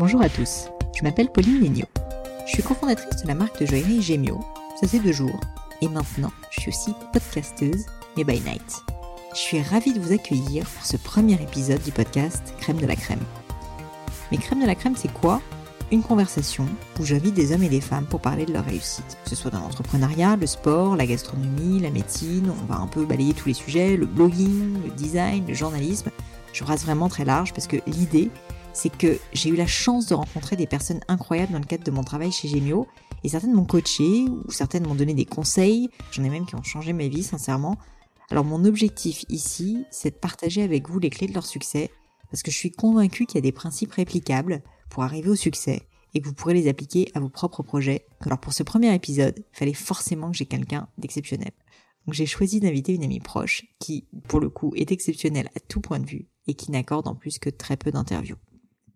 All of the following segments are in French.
Bonjour à tous, je m'appelle Pauline Léniaud. Je suis cofondatrice de la marque de joaillerie Gemio, ça fait deux jours, et maintenant je suis aussi podcasteuse, mais by night. Je suis ravie de vous accueillir pour ce premier épisode du podcast Crème de la Crème. Mais Crème de la Crème, c'est quoi? Une conversation où j'invite des hommes et des femmes pour parler de leur réussite, que ce soit dans l'entrepreneuriat, le sport, la gastronomie, la médecine, on va un peu balayer tous les sujets, le blogging, le design, le journalisme. Je rase vraiment très large parce que l'idée, c'est que j'ai eu la chance de rencontrer des personnes incroyables dans le cadre de mon travail chez Gemio, et certaines m'ont coaché, ou certaines m'ont donné des conseils, j'en ai même qui ont changé ma vie sincèrement. Alors mon objectif ici, c'est de partager avec vous les clés de leur succès, parce que je suis convaincue qu'il y a des principes réplicables pour arriver au succès, et que vous pourrez les appliquer à vos propres projets. Alors pour ce premier épisode, il fallait forcément que j'ai quelqu'un d'exceptionnel. Donc j'ai choisi d'inviter une amie proche qui, pour le coup, est exceptionnelle à tout point de vue et qui n'accorde en plus que très peu d'interviews.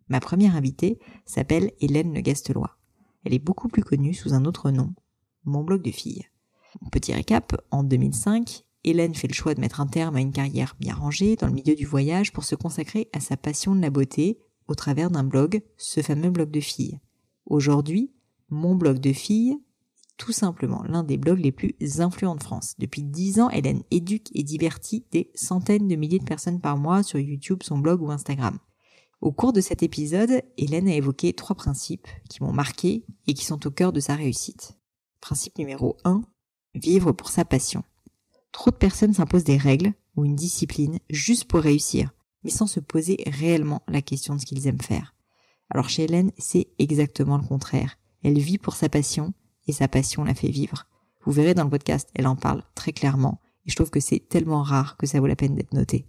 Ma première invitée s'appelle Hélène Le Gastelois. Elle est beaucoup plus connue sous un autre nom, Mon blog de filles. Petit récap, en 2005, Hélène fait le choix de mettre un terme à une carrière bien rangée dans le milieu du voyage pour se consacrer à sa passion de la beauté au travers d'un blog, ce fameux blog de filles. Aujourd'hui, Mon blog de filles tout simplement l'un des blogs les plus influents de France. Depuis dix ans, Hélène éduque et divertit des centaines de milliers de personnes par mois sur YouTube, son blog ou Instagram. Au cours de cet épisode, Hélène a évoqué trois principes qui m'ont marqué et qui sont au cœur de sa réussite. Principe numéro 1, vivre pour sa passion. Trop de personnes s'imposent des règles ou une discipline juste pour réussir, mais sans se poser réellement la question de ce qu'ils aiment faire. Alors chez Hélène, c'est exactement le contraire. Elle vit pour sa passion et sa passion la fait vivre. Vous verrez dans le podcast, elle en parle très clairement et je trouve que c'est tellement rare que ça vaut la peine d'être noté.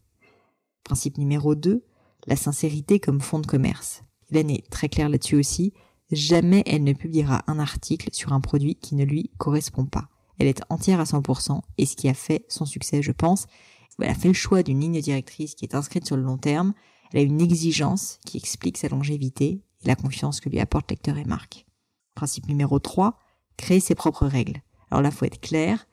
Principe numéro 2, la sincérité comme fond de commerce. Hélène est très claire là-dessus aussi. Jamais elle ne publiera un article sur un produit qui ne lui correspond pas. Elle est entière à 100% et ce qui a fait son succès, je pense, elle a fait le choix d'une ligne directrice qui est inscrite sur le long terme. Elle a une exigence qui explique sa longévité et la confiance que lui apporte lecteur et marque. Principe numéro 3, créer ses propres règles. Alors là, faut être clair.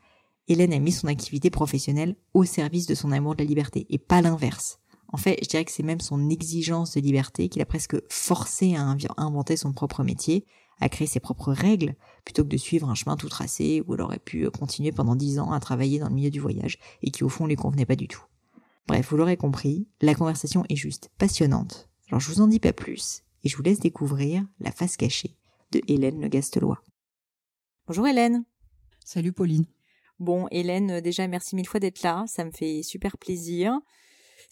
Hélène a mis son activité professionnelle au service de son amour de la liberté et pas l'inverse. En fait, je dirais que c'est même son exigence de liberté qui l'a presque forcé à inventer son propre métier, à créer ses propres règles, plutôt que de suivre un chemin tout tracé où elle aurait pu continuer pendant dix ans à travailler dans le milieu du voyage et qui au fond lui convenait pas du tout. Bref, vous l'aurez compris, la conversation est juste passionnante. Alors je vous en dis pas plus et je vous laisse découvrir la face cachée de Hélène Le Gastelois. Bonjour Hélène. Salut Pauline. Bon, Hélène, déjà merci mille fois d'être là, ça me fait super plaisir.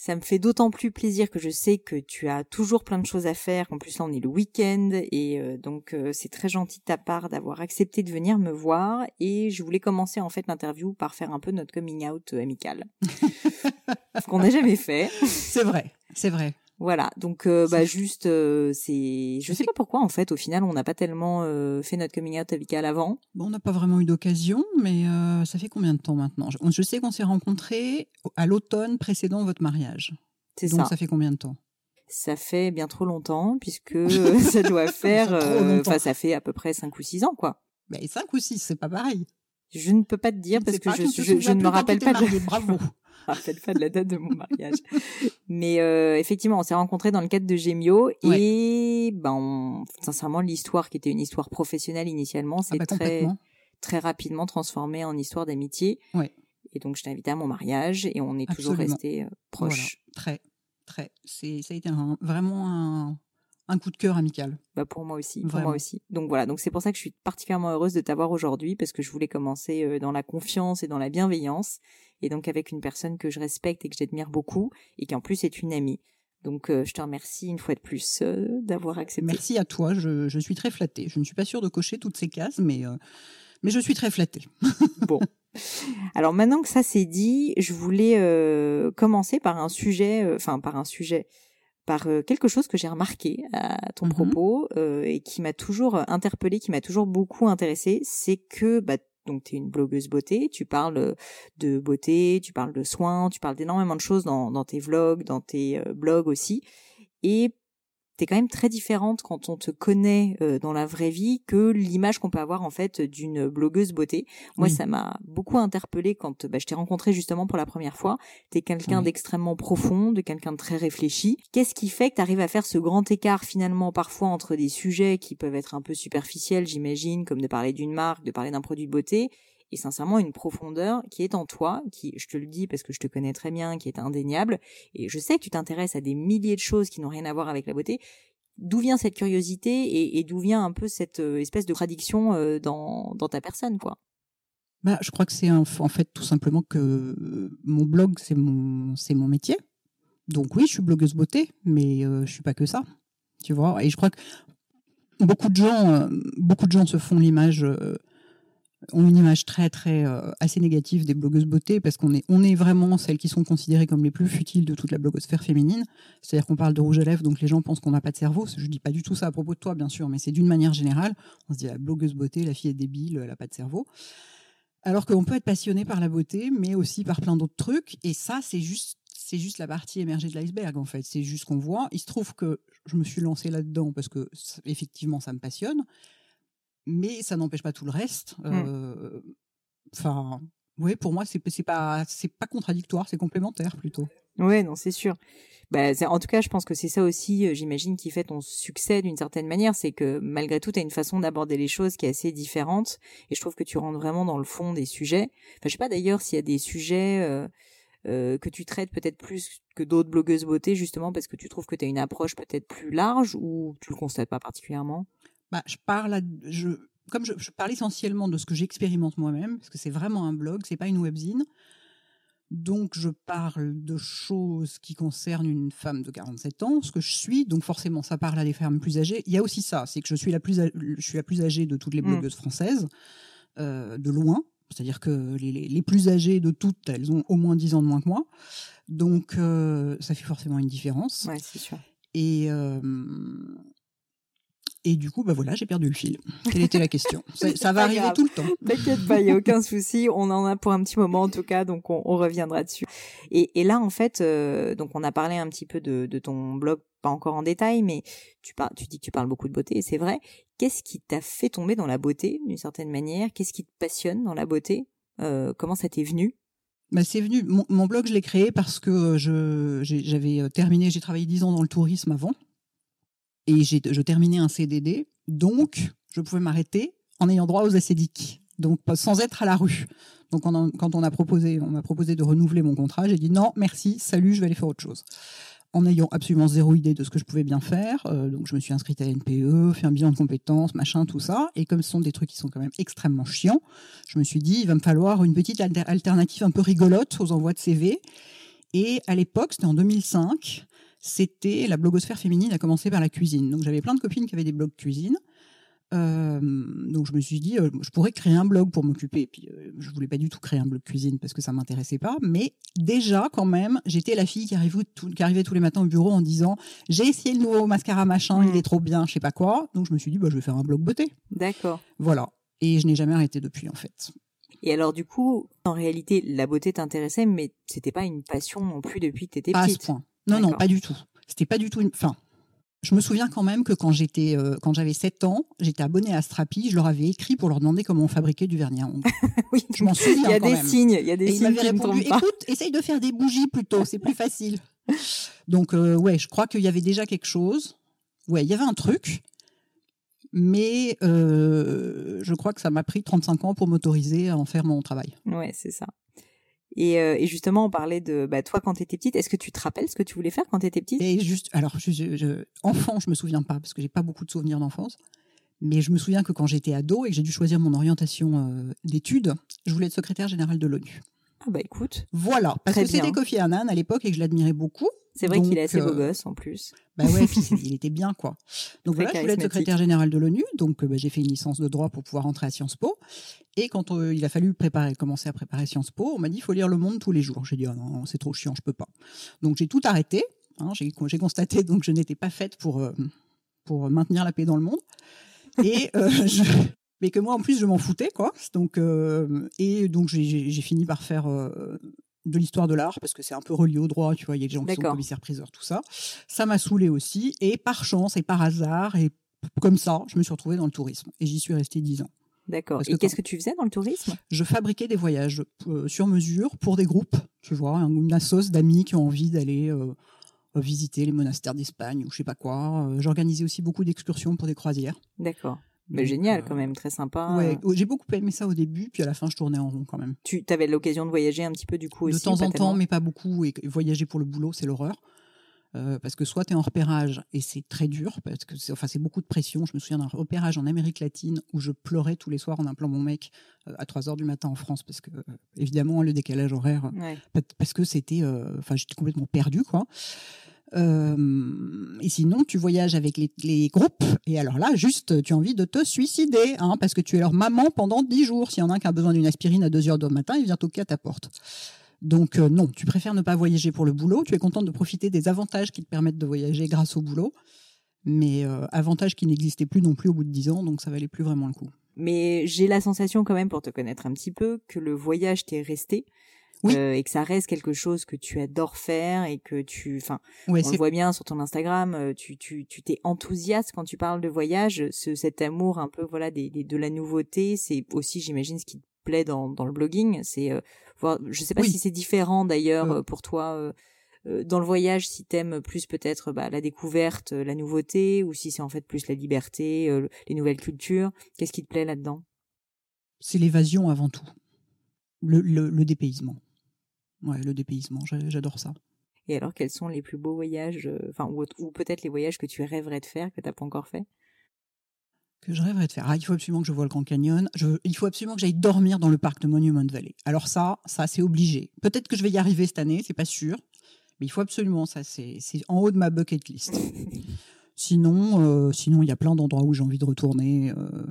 Ça me fait d'autant plus plaisir que je sais que tu as toujours plein de choses à faire. En plus là on est le week-end et euh, donc euh, c'est très gentil de ta part d'avoir accepté de venir me voir. Et je voulais commencer en fait l'interview par faire un peu notre coming out euh, amical, ce qu'on n'a jamais fait. C'est vrai, c'est vrai. Voilà, donc euh, bah juste euh, c'est je sais pas pourquoi en fait au final on n'a pas tellement euh, fait notre coming out amical avant. Bon, on n'a pas vraiment eu d'occasion, mais ça fait combien de temps maintenant? Je, je, sais qu'on s'est rencontrés à l'automne précédent votre mariage. C'est ça. Donc ça fait combien de temps? Ça fait bien trop longtemps puisque ça doit faire enfin ça fait à peu près 5 ou 6 ans quoi. Mais 5 ou 6, c'est pas pareil. Je ne peux pas te dire parce que je, je, je ne me rappelle pas de bravo. rappelle pas de la date de mon mariage. Mais euh, effectivement, on s'est rencontrés dans le cadre de Gemio et ben sincèrement l'histoire qui était une histoire professionnelle initialement, ah c'est bah, très très rapidement transformé en histoire d'amitié. Ouais. Et donc je t'ai invité à mon mariage et on est toujours restés euh, proches. Très très. C'est ça a été un, vraiment un un coup de cœur amical. Bah pour moi aussi, pour moi aussi. Donc voilà, donc c'est pour ça que je suis particulièrement heureuse de t'avoir aujourd'hui parce que je voulais commencer euh, dans la confiance et dans la bienveillance et donc avec une personne que je respecte et que j'admire beaucoup et qui en plus est une amie. Donc euh, je te remercie une fois de plus euh, d'avoir accepté. Merci à toi, je, je, suis très flattée. Je ne suis pas sûre de cocher toutes ces cases, mais mais je suis très flattée. bon. Alors maintenant que ça c'est dit, je voulais commencer par un sujet, enfin par un sujet par euh, quelque chose que j'ai remarqué à ton mmh propos euh, et qui m'a toujours interpellé, qui m'a toujours beaucoup intéressé, c'est que bah, donc tu es une blogueuse beauté, tu parles de beauté, tu parles de soins, tu parles d'énormément de choses dans, dans tes vlogs, dans tes euh, blogs aussi. Et t'es quand même très différente quand on te connaît euh, dans la vraie vie que l'image qu'on peut avoir en fait d'une blogueuse beauté. Moi, ça m'a beaucoup interpellée quand bah, je t'ai rencontré justement pour la première fois. T'es quelqu'un d'extrêmement profond, de quelqu'un de très réfléchi. Qu'est-ce qui fait que t'arrives à faire ce grand écart finalement parfois entre des sujets qui peuvent être un peu superficiels, j'imagine, comme de parler d'une marque, de parler d'un produit de beauté, et sincèrement une profondeur qui est en toi, qui, je te le dis parce que je te connais très bien, qui est indéniable, et je sais que tu t'intéresses à des milliers de choses qui n'ont rien à voir avec la beauté. D'où vient cette curiosité et, d'où vient un peu cette euh, espèce de tradiction euh, dans, dans ta personne, quoi? Bah, je crois que c'est en fait tout simplement que mon blog c'est mon c'est mon métier. Donc oui, je suis blogueuse beauté, mais euh, je suis pas que ça. Tu vois, et je crois que beaucoup de gens beaucoup de gens se font l'image ont une image très très euh, assez négative des blogueuses beauté parce qu'on est on est vraiment celles qui sont considérées comme les plus futiles de toute la blogosphère féminine. C'est-à-dire qu'on parle de rouge à lèvres, donc les gens pensent qu'on n'a pas de cerveau. Je dis pas du tout ça à propos de toi, bien sûr, mais c'est d'une manière générale. On se dit la blogueuse beauté, la fille est débile, elle a pas de cerveau. Alors qu'on peut être passionné par la beauté, mais aussi par plein d'autres trucs. Et ça, c'est juste c'est juste la partie émergée de l'iceberg en fait. C'est juste qu'on voit. Il se trouve que je me suis lancée là-dedans parce que effectivement ça me passionne mais ça n'empêche pas tout le reste. Mmh. Euh, enfin, oui, pour moi, c'est pas c'est pas contradictoire, c'est complémentaire plutôt. Oui, non, c'est sûr. Bah, en tout cas, je pense que c'est ça aussi, euh, j'imagine, qui fait ton succès d'une certaine manière, c'est que malgré tout, tu as une façon d'aborder les choses qui est assez différente, et je trouve que tu rentres vraiment dans le fond des sujets. Enfin, je sais pas d'ailleurs s'il y a des sujets euh, euh, que tu traites peut-être plus que d'autres blogueuses beauté, justement parce que tu trouves que tu as une approche peut-être plus large, ou tu le constates pas particulièrement? Bah, je parle, je, comme je, parle essentiellement de ce que j'expérimente moi-même, parce que c'est vraiment un blog, c'est pas une webzine. Donc, je parle de choses qui concernent une femme de 47 ans, ce que je suis. Donc, forcément, ça parle à des femmes plus âgées. Il y a aussi ça, c'est que je suis la plus, je suis la plus âgée de toutes les mmh. blogueuses françaises, euh, de loin. C'est-à-dire que les, les, plus âgées de toutes, elles ont au moins 10 ans de moins que moi. Donc, euh, ça fait forcément une différence. Ouais, c'est sûr. Et, euh, et du coup, bah voilà, j'ai perdu le fil. Quelle était la question Ça, va arriver tout le temps. T'inquiète pas, il y a aucun souci. On en a pour un petit moment en tout cas, donc on, reviendra dessus. Et, là, en fait, euh, donc on a parlé un petit peu de, ton blog, pas encore en détail, mais tu, parles, tu dis que tu parles beaucoup de beauté, et c'est vrai. Qu'est-ce qui t'a fait tomber dans la beauté, d'une certaine manière? Qu'est-ce qui te passionne dans la beauté? Euh, Comment ça t'est venu? Bah, c'est venu. Mon, blog, je l'ai créé parce que je j'avais euh, terminé. J'ai travaillé dix ans dans le tourisme avant et je terminais un CDD, donc je pouvais m'arrêter en ayant droit aux acédiques, donc sans être à la rue. Donc quand on a proposé, m'a proposé de renouveler mon contrat, j'ai dit non, merci, salut, je vais aller faire autre chose. En ayant absolument zéro idée de ce que je pouvais bien faire, euh, donc je me suis inscrite à NPE, fait un bilan de compétences, machin, tout ça. Et comme ce sont des trucs qui sont quand même extrêmement chiants, je me suis dit il va me falloir une petite alternative un peu rigolote aux envois de CV. Et à l'époque, c'était en 2005, c'était la blogosphère féminine a commencé par la cuisine. Donc j'avais plein de copines qui avaient des blogs cuisine. Euh, donc je me suis dit, euh, je pourrais créer un blog pour m'occuper. Puis euh, je voulais pas du tout créer un blog cuisine parce que ça m'intéressait pas. Mais déjà quand même, j'étais la fille qui arrivait, qui arrivait tous les matins au bureau en disant, j'ai essayé le nouveau mascara machin, il est trop bien, je sais pas quoi. Donc je me suis dit, bah, je vais faire un blog beauté. D'accord. Voilà. Et je n'ai jamais arrêté depuis en fait. Et alors du coup, en réalité, la beauté t'intéressait, mais c'était pas une passion non plus depuis que t'étais petite. À ce point. Non, non, pas du tout. C'était pas du tout une. Enfin, je me souviens quand même que quand j'étais, euh, quand j'avais 7 ans, j'étais abonnée à Strapi, je leur avais écrit pour leur demander comment on fabriquait du vernis à ongles. oui, je m'en souviens. Il y a des signes, il y a des Et signes. Ils m'avaient répondu, écoute, essaye de faire des bougies plutôt, c'est plus facile. Donc, euh, ouais, je crois qu'il y avait déjà quelque chose. Ouais, il y avait un truc. Mais euh, je crois que ça m'a pris 35 ans pour m'autoriser à en faire mon travail. Ouais, c'est ça. Et, euh, et, justement, on parlait de bah, toi quand tu étais petite. Est-ce que tu te rappelles ce que tu voulais faire quand tu étais petite? Et juste, alors, je, je, enfant, je me souviens pas parce que j'ai pas beaucoup de souvenirs d'enfance. Mais je me souviens que quand j'étais ado et que j'ai dû choisir mon orientation euh, d'études, je voulais être secrétaire générale de l'ONU. Ah bah écoute. Voilà, parce que c'était Kofi Annan à l'époque et que je l'admirais beaucoup. C'est vrai qu'il est assez beau euh, gosse en plus. Bah ouais, il était bien quoi. Donc voilà, je voulais être secrétaire général de l'ONU, donc bah, j'ai fait une licence de droit pour pouvoir entrer à Sciences Po. Et quand euh, il a fallu préparer, commencer à préparer Sciences Po, on m'a dit il faut lire Le Monde tous les jours. J'ai dit oh non, c'est trop chiant, je peux pas. Donc j'ai tout arrêté. Hein, j'ai constaté donc je n'étais pas faite pour euh, pour maintenir la paix dans le monde. Et je, mais que moi en plus je m'en foutais quoi. Donc et donc j'ai fini par faire de l'histoire de l'art, parce que c'est un peu relié au droit, tu vois, il y a des gens qui sont D'accord. commissaires-priseurs, tout ça. Ça m'a saoulé aussi, et par chance et par hasard, et comme ça, je me suis retrouvée dans le tourisme. Et j'y suis restée dix ans. D'accord. Et que qu'est-ce que tu faisais dans le tourisme? Je fabriquais des voyages euh, sur mesure pour des groupes, tu vois, un- une assoce d'amis qui ont envie d'aller euh, visiter les monastères d'Espagne ou je sais pas quoi. Euh, J'organisais aussi beaucoup d'excursions pour des croisières. D'accord. Mais génial euh, quand même, très sympa. Ouais, Euh, oh, j'ai beaucoup aimé ça au début, puis à la fin, je tournais en rond quand même. Tu avais l'occasion de voyager un petit peu du coup de temps en temps, mais pas beaucoup. Et voyager pour le boulot, c'est l'horreur. Euh, parce que soit tu es en repérage et c'est très dur, parce que c'est enfin, beaucoup de pression. Je me souviens d'un repérage en Amérique latine où je pleurais tous les soirs en appelant mon mec euh, à 3 heures du matin en France, parce que, euh, évidemment, le décalage horaire, Ouais. parce que c'était. euh, Enfin, j'étais complètement perdue, quoi. Euh, et sinon, tu voyages avec les, les groupes, et alors là, juste, tu as envie de te suicider, hein, parce que tu es leur maman pendant 10 jours. S'il y en a un qui a besoin d'une aspirine à 2 heures du matin, il vient toquer à ta porte. Donc euh, non, tu préfères ne pas voyager pour le boulot. Tu es contente de profiter des avantages qui te permettent de voyager grâce au boulot, mais euh, avantages qui n'existaient plus non plus au bout de 10 ans, donc ça valait plus vraiment le coup. Mais j'ai la sensation quand même, pour te connaître un petit peu, que le voyage t'est resté. Oui. euh, et que ça reste quelque chose que tu adores faire et que tu, enfin, Ouais, on le voit bien sur ton Instagram, euh, tu, tu, tu t'es enthousiaste quand tu parles de voyage, ce, cet amour un peu, voilà, des, des- de la nouveauté, c'est aussi, j'imagine, ce qui te plaît dans, dans le blogging, c'est, euh, voir, je sais pas Oui. si c'est différent d'ailleurs Euh. euh, pour toi, dans le voyage, si t'aimes plus peut-être bah, la découverte, la nouveauté, ou si c'est en fait plus la liberté, les nouvelles cultures, qu'est-ce qui te plaît là-dedans? C'est l'évasion avant tout, le, le, le dépaysement. Ouais, le dépaysement, j'a- j'adore ça. Et alors, quels sont les plus beaux voyages, euh, enfin, ou, ou peut-être les voyages que tu rêverais de faire, que t'as pas encore fait? Que je rêverais de faire. Ah, il faut absolument que je voie le Grand Canyon. Je, il faut absolument que j'aille dormir dans le parc de Monument Valley. Alors ça, ça c'est obligé. Peut-être que je vais y arriver cette année, c'est pas sûr, mais il faut absolument ça. C'est c'est en haut de ma bucket list. Sinon, euh, sinon il y a plein d'endroits où j'ai envie de retourner. euh.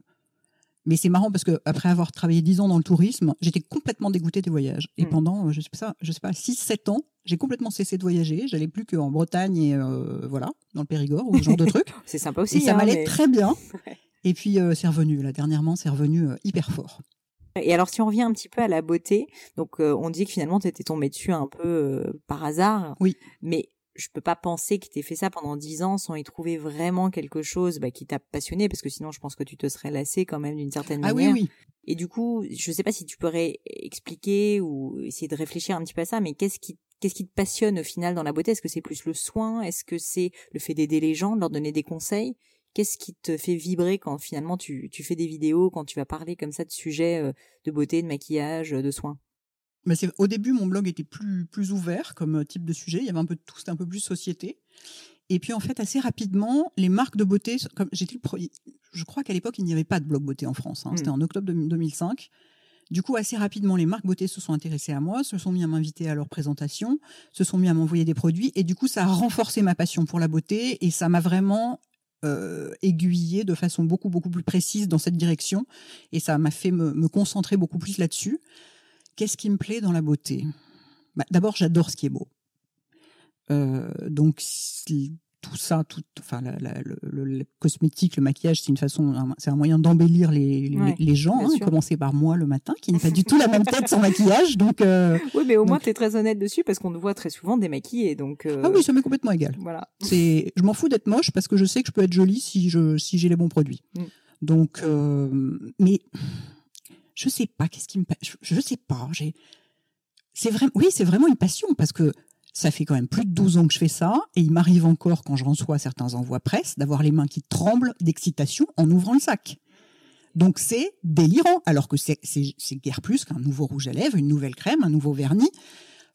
Mais c'est marrant parce que après avoir travaillé 10 ans dans le tourisme, j'étais complètement dégoûtée des voyages. Et Mm. pendant, euh, je sais pas, je sais pas, 6-7 ans, j'ai complètement cessé de voyager. J'allais plus qu'en Bretagne et euh, voilà, dans le Périgord ou ce genre de trucs. C'est sympa aussi. Et ça hein, m'allait mais- très bien. Et puis euh, c'est revenu, là, dernièrement, c'est revenu euh, hyper fort. Et alors, si on revient un petit peu à la beauté, donc on dit que finalement, t'étais tombé dessus un peu par hasard. Oui. Mais je peux pas penser que t'aies fait ça pendant dix ans sans y trouver vraiment quelque chose bah, qui t'a passionné, parce que sinon, je pense que tu te serais lassé quand même d'une certaine Ah manière. oui. Et du coup, je sais pas si tu pourrais expliquer ou essayer de réfléchir un petit peu à ça, mais qu'est-ce qui Qu'est-ce qui te passionne au final dans la beauté? Est-ce que c'est plus le soin? Est-ce que c'est le fait d'aider les gens, de leur donner des conseils? Qu'est-ce qui te fait vibrer quand finalement tu, tu fais des vidéos, quand tu vas parler comme ça de sujets euh, de beauté, de maquillage, euh, de soins? C'est- au début, mon blog était plus, plus ouvert comme euh, type de sujet. Il y avait un peu de tout, c'était un peu plus société. Et puis en fait, assez rapidement, les marques de beauté, comme j'étais le premier- je crois qu'à l'époque, il n'y avait pas de blog beauté en France. hein. Mm. C'était en octobre de- 2005. Du coup, assez rapidement, les marques beauté se sont intéressées à moi, se sont mis à m'inviter à leurs présentations, se sont mis à m'envoyer des produits. Et du coup, ça a renforcé ma passion pour la beauté et ça m'a vraiment euh, aiguillé de façon beaucoup, beaucoup plus précise dans cette direction. Et ça m'a fait me, me concentrer beaucoup plus là-dessus. Qu'est-ce qui me plaît dans la beauté? Bah, D'abord, j'adore ce qui est beau. Euh, donc, si- tout ça, tout, enfin, la- la- le, le- le cosmétique, le maquillage, c'est une façon, un- c'est un moyen d'embellir les, les, Ouais, les gens. Hein, commencer par moi le matin, qui n'est pas du tout la même tête sans maquillage. Donc, euh, Oui, mais au moins tu es très honnête dessus parce qu'on te voit très souvent démaquillée, donc euh, ah oui, ça m'est complètement égal. voilà. C'est, je m'en fous d'être moche parce que je sais que je peux être jolie si je, si j'ai les bons produits. Mm. Donc, mais je sais pas qu'est-ce qui me, je, je sais pas. J'ai, c'est vraiment, oui, c'est vraiment une passion parce que ça fait quand même plus de 12 ans que je fais ça et il m'arrive encore quand je reçois certains envois presse d'avoir les mains qui tremblent d'excitation en ouvrant le sac. Donc c'est délirant, alors que c'est, guère plus qu'un nouveau rouge à lèvres, une nouvelle crème, un nouveau vernis.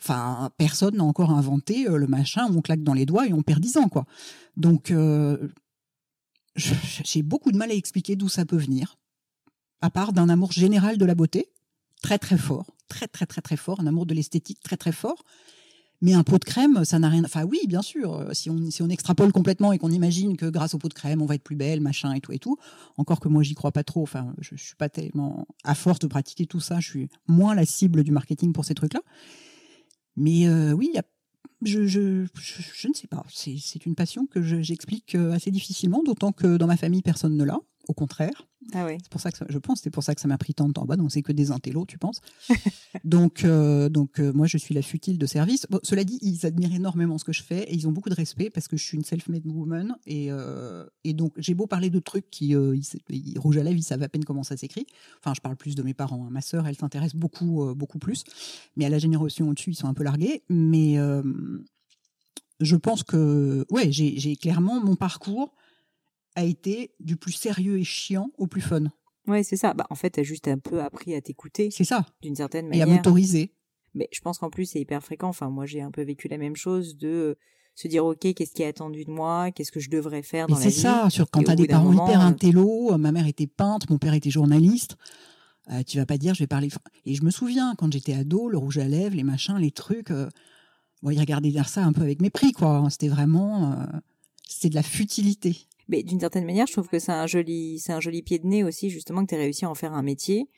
Enfin, personne n'a encore inventé euh, le machin où on claque dans les doigts et on perd 10 ans, quoi. Donc, euh, j'ai beaucoup de mal à expliquer d'où ça peut venir, à part d'un amour général de la beauté, très très fort, très très très très fort, un amour de l'esthétique très très fort. Mais un pot de crème, ça n'a rien. Enfin, oui, bien sûr. Si on, si on extrapole complètement et qu'on imagine que grâce au pot de crème, on va être plus belle, machin et tout et tout. Encore que moi, j'y crois pas trop. Enfin, je, je suis pas tellement à force de pratiquer tout ça. Je suis moins la cible du marketing pour ces trucs-là. Mais euh, oui, y a- je, je, je, ne sais pas. C'est une passion que je- j'explique euh, assez difficilement, d'autant que dans ma famille, personne ne l'a. Au contraire. Ah oui. C'est pour ça que ça- je pense, c'est pour ça que ça m'a pris tant de temps. Bah non, c'est que des intellos, tu penses. donc, euh, donc euh, moi, je suis la futile de service. Bon, cela dit, ils admirent énormément ce que je fais et ils ont beaucoup de respect parce que je suis une self-made woman et, euh, et donc j'ai beau parler de trucs qui ils, rouge à lèvres, ils savent à peine comment ça s'écrit. Enfin, je parle plus de mes parents. hein. Ma sœur, elle s'intéresse beaucoup, beaucoup plus. Mais à la génération au-dessus, ils sont un peu largués. Mais je pense que, ouais, j'ai clairement mon parcours a été du plus sérieux et chiant au plus fun. Ouais, c'est ça. Bah, en fait, t'as juste un peu appris à t'écouter C'est ça. d'une certaine Et à manière. m'autoriser. Mais je pense qu'en plus, c'est hyper fréquent. Enfin, moi, j'ai un peu vécu la même chose de euh, se dire, OK, qu'est-ce qui est attendu de moi? Qu'est-ce que je devrais faire dans Mais la c'est vie? ça, sur, quand t'as des parents moment, hyper euh, intello, euh, ma mère était peintre, mon père était journaliste, euh, tu vas pas dire je vais parler. Et je me souviens, quand j'étais ado, le rouge à lèvres, les machins, les trucs, euh, bon, ils regardaient ça un peu avec mépris, quoi. C'était vraiment. euh, c'était de la futilité. Mais d'une certaine manière, je trouve que c'est un joli, c'est un joli pied de nez aussi, justement, que tu as réussi à en faire un métier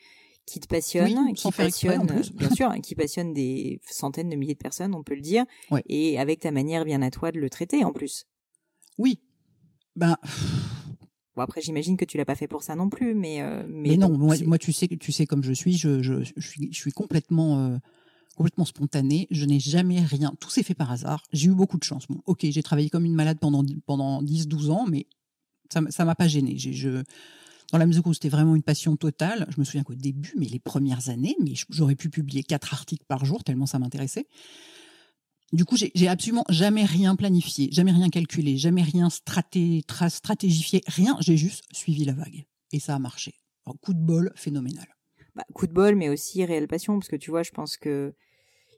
qui te passionne, Oui, qui passionne, bien sûr, hein, qui passionne des centaines de milliers de personnes, on peut le dire, Ouais. et avec ta manière bien à toi de le traiter en plus. Oui. Ben, Bon, après, j'imagine que tu l'as pas fait pour ça non plus, mais euh, mais, mais, non, moi, tu sais, tu sais comme je suis, je, je, je suis, je suis complètement, euh, complètement spontanée. Je n'ai jamais rien. Tout s'est fait par hasard. J'ai eu beaucoup de chance. Bon, ok, j'ai travaillé comme une malade pendant pendant 10-12 ans, mais ça, ça m'a pas gêné. Je, dans la mesure où c'était vraiment une passion totale, je me souviens qu'au début, mais les premières années, mais j'aurais pu publier quatre articles par jour tellement ça m'intéressait. Du coup, j'ai absolument jamais rien planifié, jamais rien calculé, jamais rien straté, tra- stratégifié, rien. J'ai juste suivi la vague. Et ça a marché. Coup de bol phénoménal. bah, coup de bol, mais aussi réelle passion, parce que tu vois, je pense que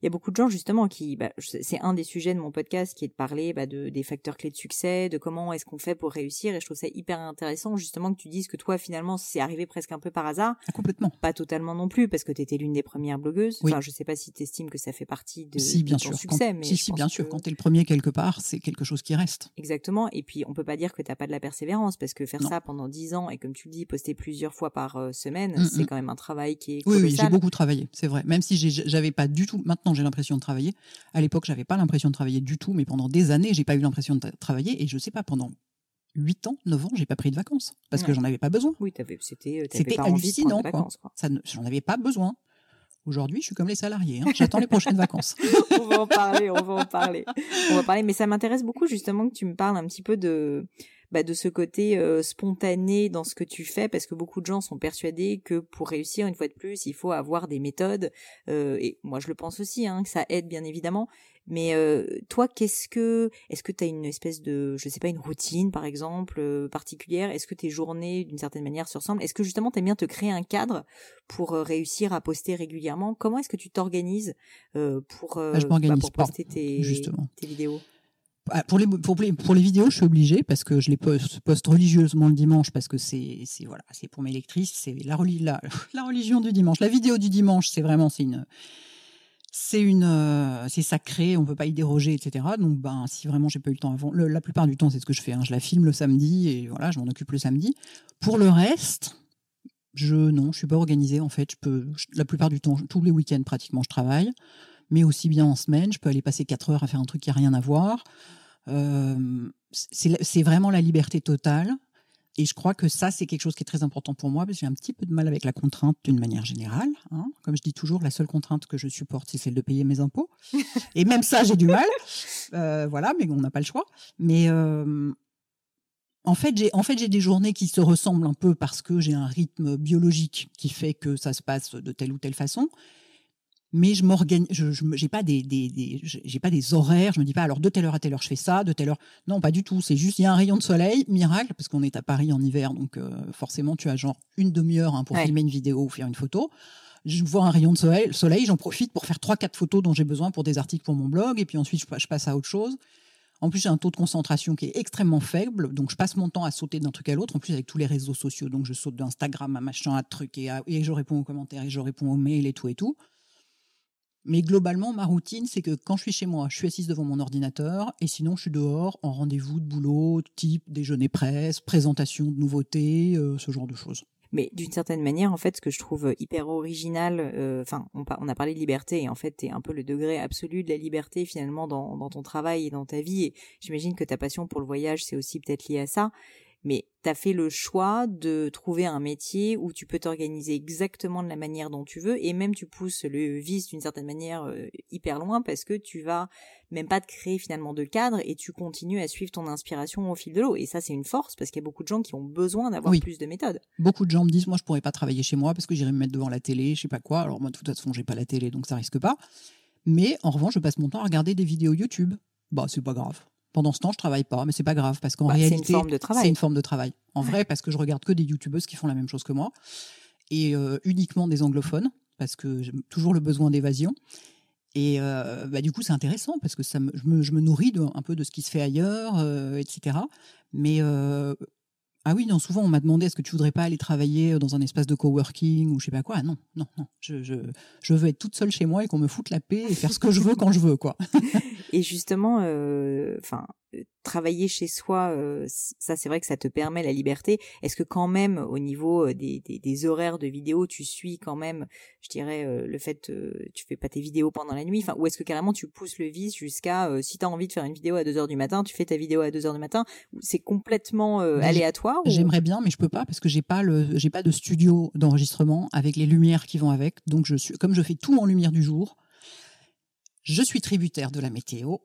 il y a beaucoup de gens justement qui, bah, c'est un des sujets de mon podcast qui est de parler bah, de des facteurs clés de succès, de comment est-ce qu'on fait pour réussir, et je trouve ça hyper intéressant justement que tu dises que toi finalement c'est arrivé presque un peu par hasard, complètement. pas totalement non plus, parce que tu étais l'une des premières blogueuses. Oui. Enfin, je sais pas si tu estimes que ça fait partie de, si, bien de ton sûr. succès, Quand- mais si, si, bien sûr. Quand tu es le premier quelque part, c'est quelque chose qui reste. Exactement. Et puis, on peut pas dire que t'as pas de la persévérance parce que faire Non. ça pendant dix ans et comme tu le dis, poster plusieurs fois par euh, semaine, Mm, c'est mm. quand même un travail qui est Oui, oui, j'ai beaucoup travaillé, c'est vrai. Même si j'avais pas du tout, maintenant j'ai l'impression de travailler. À l'époque, j'avais pas l'impression de travailler du tout, mais pendant des années, j'ai pas eu l'impression de tra- travailler. Et je sais pas, pendant 8 ans, 9 ans, j'ai pas pris de vacances parce que Ouais. j'en avais pas besoin. Oui, c'était, prendre hallucinant, quoi. vacances, quoi. Ça ne- J'en avais pas besoin. Aujourd'hui, je suis comme les salariés. hein. J'attends les prochaines vacances. on va en parler, on va en parler. On va parler, mais ça m'intéresse beaucoup justement que tu me parles un petit peu de bah, de ce côté euh, spontané dans ce que tu fais, parce que beaucoup de gens sont persuadés que pour réussir, une fois de plus, il faut avoir des méthodes. euh, et moi, je le pense aussi, hein, que ça aide bien évidemment. Mais euh, toi, qu'est-ce que, est-ce que tu as une espèce de, je sais pas, une routine par exemple euh, particulière? Est-ce que tes journées, d'une certaine manière, se ressemblent? Est-ce que justement, tu aimes bien te créer un cadre pour euh, réussir à poster régulièrement? Comment est-ce que tu t'organises euh, pour, euh, Ah, m'organise pour pas, poster tes, justement. tes vidéos? Pour les, pour, les, vidéos, je suis obligée parce que je les poste, religieusement le dimanche parce que c'est voilà, c'est pour mes lectrices, c'est la, reli- la, la religion du dimanche. La vidéo du dimanche, c'est vraiment c'est une c'est une euh, sacré, on peut pas y déroger, etc. Donc ben si vraiment j'ai pas eu le temps avant, la plupart du temps c'est ce que je fais. hein. je la filme le samedi et voilà, je m'en occupe le samedi. Pour le reste, je non, je suis pas organisée en fait. Je peux la plupart du temps, tous les week-ends pratiquement, je travaille, mais aussi bien en semaine, je peux aller passer quatre heures à faire un truc qui a rien à voir. Euh, c'est vraiment la liberté totale. Et je crois que ça, c'est quelque chose qui est très important pour moi, parce que j'ai un petit peu de mal avec la contrainte d'une manière générale. hein. Comme je dis toujours, la seule contrainte que je supporte, c'est celle de payer mes impôts. Et même ça, j'ai du mal. Euh, voilà, mais on n'a pas le choix. Mais euh, en fait, j'ai en fait des journées qui se ressemblent un peu parce que j'ai un rythme biologique qui fait que ça se passe de telle ou telle façon. Mais je m'organise, j'ai pas des, des, des- j'ai pas des horaires. Je me dis pas alors de telle heure à telle heure je fais ça, de telle heure. Non, pas du tout. C'est juste il y a un rayon de soleil, miracle, parce qu'on est à Paris en hiver, donc euh, forcément tu as genre une demi-heure hein, pour Ouais. filmer une vidéo ou faire une photo. Je vois un rayon de soleil, soleil j'en profite pour faire trois quatre photos dont j'ai besoin pour des articles pour mon blog, et puis ensuite je, pa- je passe à autre chose. En plus, j'ai un taux de concentration qui est extrêmement faible, donc je passe mon temps à sauter d'un truc à l'autre. En plus, avec tous les réseaux sociaux, donc je saute d'Instagram à machin, à truc, et, à- et je réponds aux commentaires, et je réponds aux mails et tout et tout. Mais globalement, ma routine, c'est que quand je suis chez moi, je suis assise devant mon ordinateur, et sinon, je suis dehors en rendez-vous de boulot, type déjeuner presse, présentation de nouveautés, euh, ce genre de choses. Mais d'une certaine manière, en fait, ce que je trouve hyper original, euh, enfin, on, a parlé de liberté, et en fait, t'es un peu le degré absolu de la liberté finalement dans, dans ton travail et dans ta vie. Et j'imagine que ta passion pour le voyage, c'est aussi peut-être lié à ça. Mais tu as fait le choix de trouver un métier où tu peux t'organiser exactement de la manière dont tu veux et même tu pousses le vice d'une certaine manière euh, hyper loin parce que tu vas même pas te créer finalement de cadre et tu continues à suivre ton inspiration au fil de l'eau. Et ça, c'est une force parce qu'il y a beaucoup de gens qui ont besoin d'avoir plus de méthodes. Beaucoup de gens me disent, moi, je pourrais pas travailler chez moi parce que j'irai me mettre devant la télé, je sais pas quoi. Alors moi, de toute façon, j'ai pas la télé, donc ça risque pas. Mais en revanche, je passe mon temps à regarder des vidéos YouTube. Bah, c'est pas grave. Pendant ce temps, je travaille pas, mais c'est pas grave parce qu'en bah, réalité, c'est une forme de travail. C'est une forme de travail. En vrai, parce que je regarde que des YouTubeuses qui font la même chose que moi et euh, uniquement des anglophones parce que j'ai toujours le besoin d'évasion. Et euh, bah, du coup, c'est intéressant parce que ça me, je, me, je, me, nourris un peu de ce qui se fait ailleurs, euh, etc. Mais ah oui, non, souvent on m'a demandé est-ce que tu voudrais pas aller travailler dans un espace de coworking ou je sais pas quoi? Ah non, non, non. Je, je, je, veux être toute seule chez moi et qu'on me foute la paix et faire ce que je veux quand je veux, quoi. et justement, enfin, euh, travailler chez soi, euh, ça c'est vrai que ça te permet la liberté. Est-ce que quand même au niveau euh, des, des, des, horaires de vidéo, tu suis quand même, je dirais, le fait tu fais pas tes vidéos pendant la nuit, enfin, ou est-ce que carrément tu pousses le vice jusqu'à si tu as envie de faire une vidéo à 2 heures du matin, tu fais ta vidéo à 2 heures du matin, c'est complètement aléatoire J'aimerais bien, mais je peux pas parce que j'ai pas le j'ai pas de studio d'enregistrement avec les lumières qui vont avec. Donc je suis comme je fais tout en lumière du jour, je suis tributaire de la météo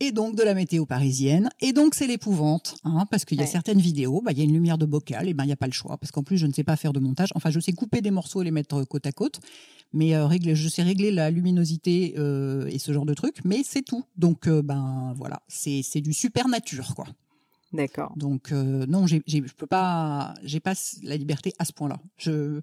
et donc de la météo parisienne, et donc c'est l'épouvante, hein, parce qu'il y a certaines vidéos, bah, il y a une lumière de bocal, et ben il n'y a pas le choix, parce qu'en plus je ne sais pas faire de montage, enfin je sais couper des morceaux et les mettre côte à côte, mais euh, régler, je sais régler la luminosité euh, et ce genre de trucs, mais c'est tout. Donc euh, ben voilà, c'est c'est du super nature quoi. D'accord. Donc non, j'ai, j'ai, je peux pas, j'ai pas la liberté à ce point-là. Je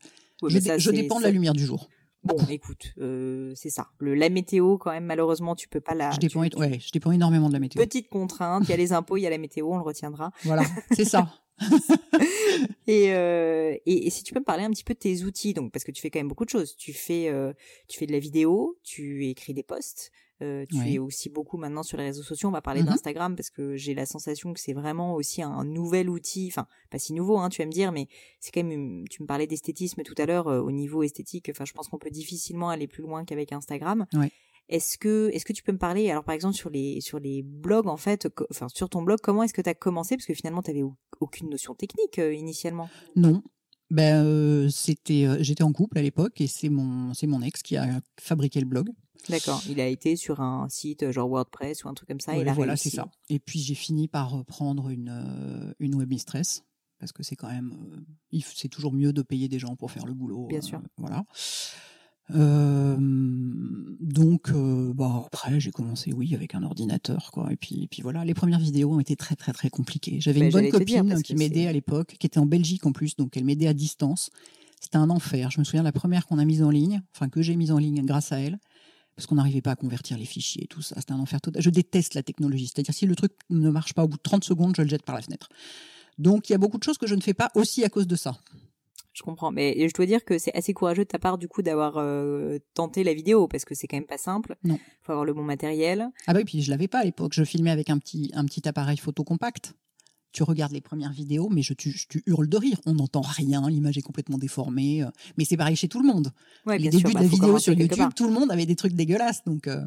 je, je dépends de la lumière du jour. Bon, écoute, euh, c'est ça. Le, la météo, quand même, malheureusement, tu peux pas la. Je dépends, ouais, je dépends énormément de la météo. Petite contrainte, il y a les impôts, il y a la météo, on le retiendra. Voilà, c'est ça. et, euh, et, et, si tu peux me parler un petit peu de tes outils, donc parce que tu fais quand même beaucoup de choses. Tu fais, euh, tu fais de la vidéo, tu écris des posts, euh, tu es aussi beaucoup maintenant sur les réseaux sociaux. On va parler mm-hmm. d'Instagram parce que j'ai la sensation que c'est vraiment aussi un nouvel outil. Enfin, pas si nouveau, hein, tu vas me dire, mais c'est quand même. Tu me parlais d'esthétisme tout à l'heure euh, au niveau esthétique. Enfin, je pense qu'on peut difficilement aller plus loin qu'avec Instagram. Est-ce que est-ce que tu peux me parler alors par exemple sur les sur les blogs en fait enfin sur ton blog comment est-ce que tu as commencé? Parce que finalement tu avais aucune notion technique euh, initialement Non. Ben c'était j'étais en couple à l'époque et c'est mon c'est mon ex qui a fabriqué le blog. D'accord. Il a été sur un site genre WordPress ou un truc comme ça. et voilà, c'est ça. Et puis j'ai fini par prendre une, euh, une web mistress parce que c'est quand même, euh, c'est toujours mieux de payer des gens pour faire le boulot. Bien sûr. Euh, voilà. Euh, donc, bah, après, j'ai commencé, oui, avec un ordinateur, quoi. Et puis, et puis voilà, les premières vidéos ont été très, très, très compliquées. J'avais une bonne copine qui m'aidait à l'époque, qui était en Belgique en plus, donc elle m'aidait à distance. C'était un enfer. Je me souviens la première qu'on a mise en ligne, enfin que j'ai mise en ligne grâce à elle parce qu'on n'arrivait pas à convertir les fichiers et tout ça. C'était un enfer total. Je déteste la technologie. C'est-à-dire, si le truc ne marche pas au bout de 30 secondes, je le jette par la fenêtre. Donc, il y a beaucoup de choses que je ne fais pas aussi à cause de ça. Je comprends, mais je dois dire que c'est assez courageux de ta part du coup d'avoir euh, tenté la vidéo parce que c'est quand même pas simple. Non. Faut avoir le bon matériel. Ah bah oui, puis je l'avais pas à l'époque. Je filmais avec un petit un petit appareil photo compact tu regardes les premières vidéos, mais je, tu, tu hurles de rire. On n'entend rien, l'image est complètement déformée. Euh. mais c'est pareil chez tout le monde. Ouais, les débuts de bah, la vidéo sur YouTube, tout le monde avait des trucs dégueulasses. Donc, euh.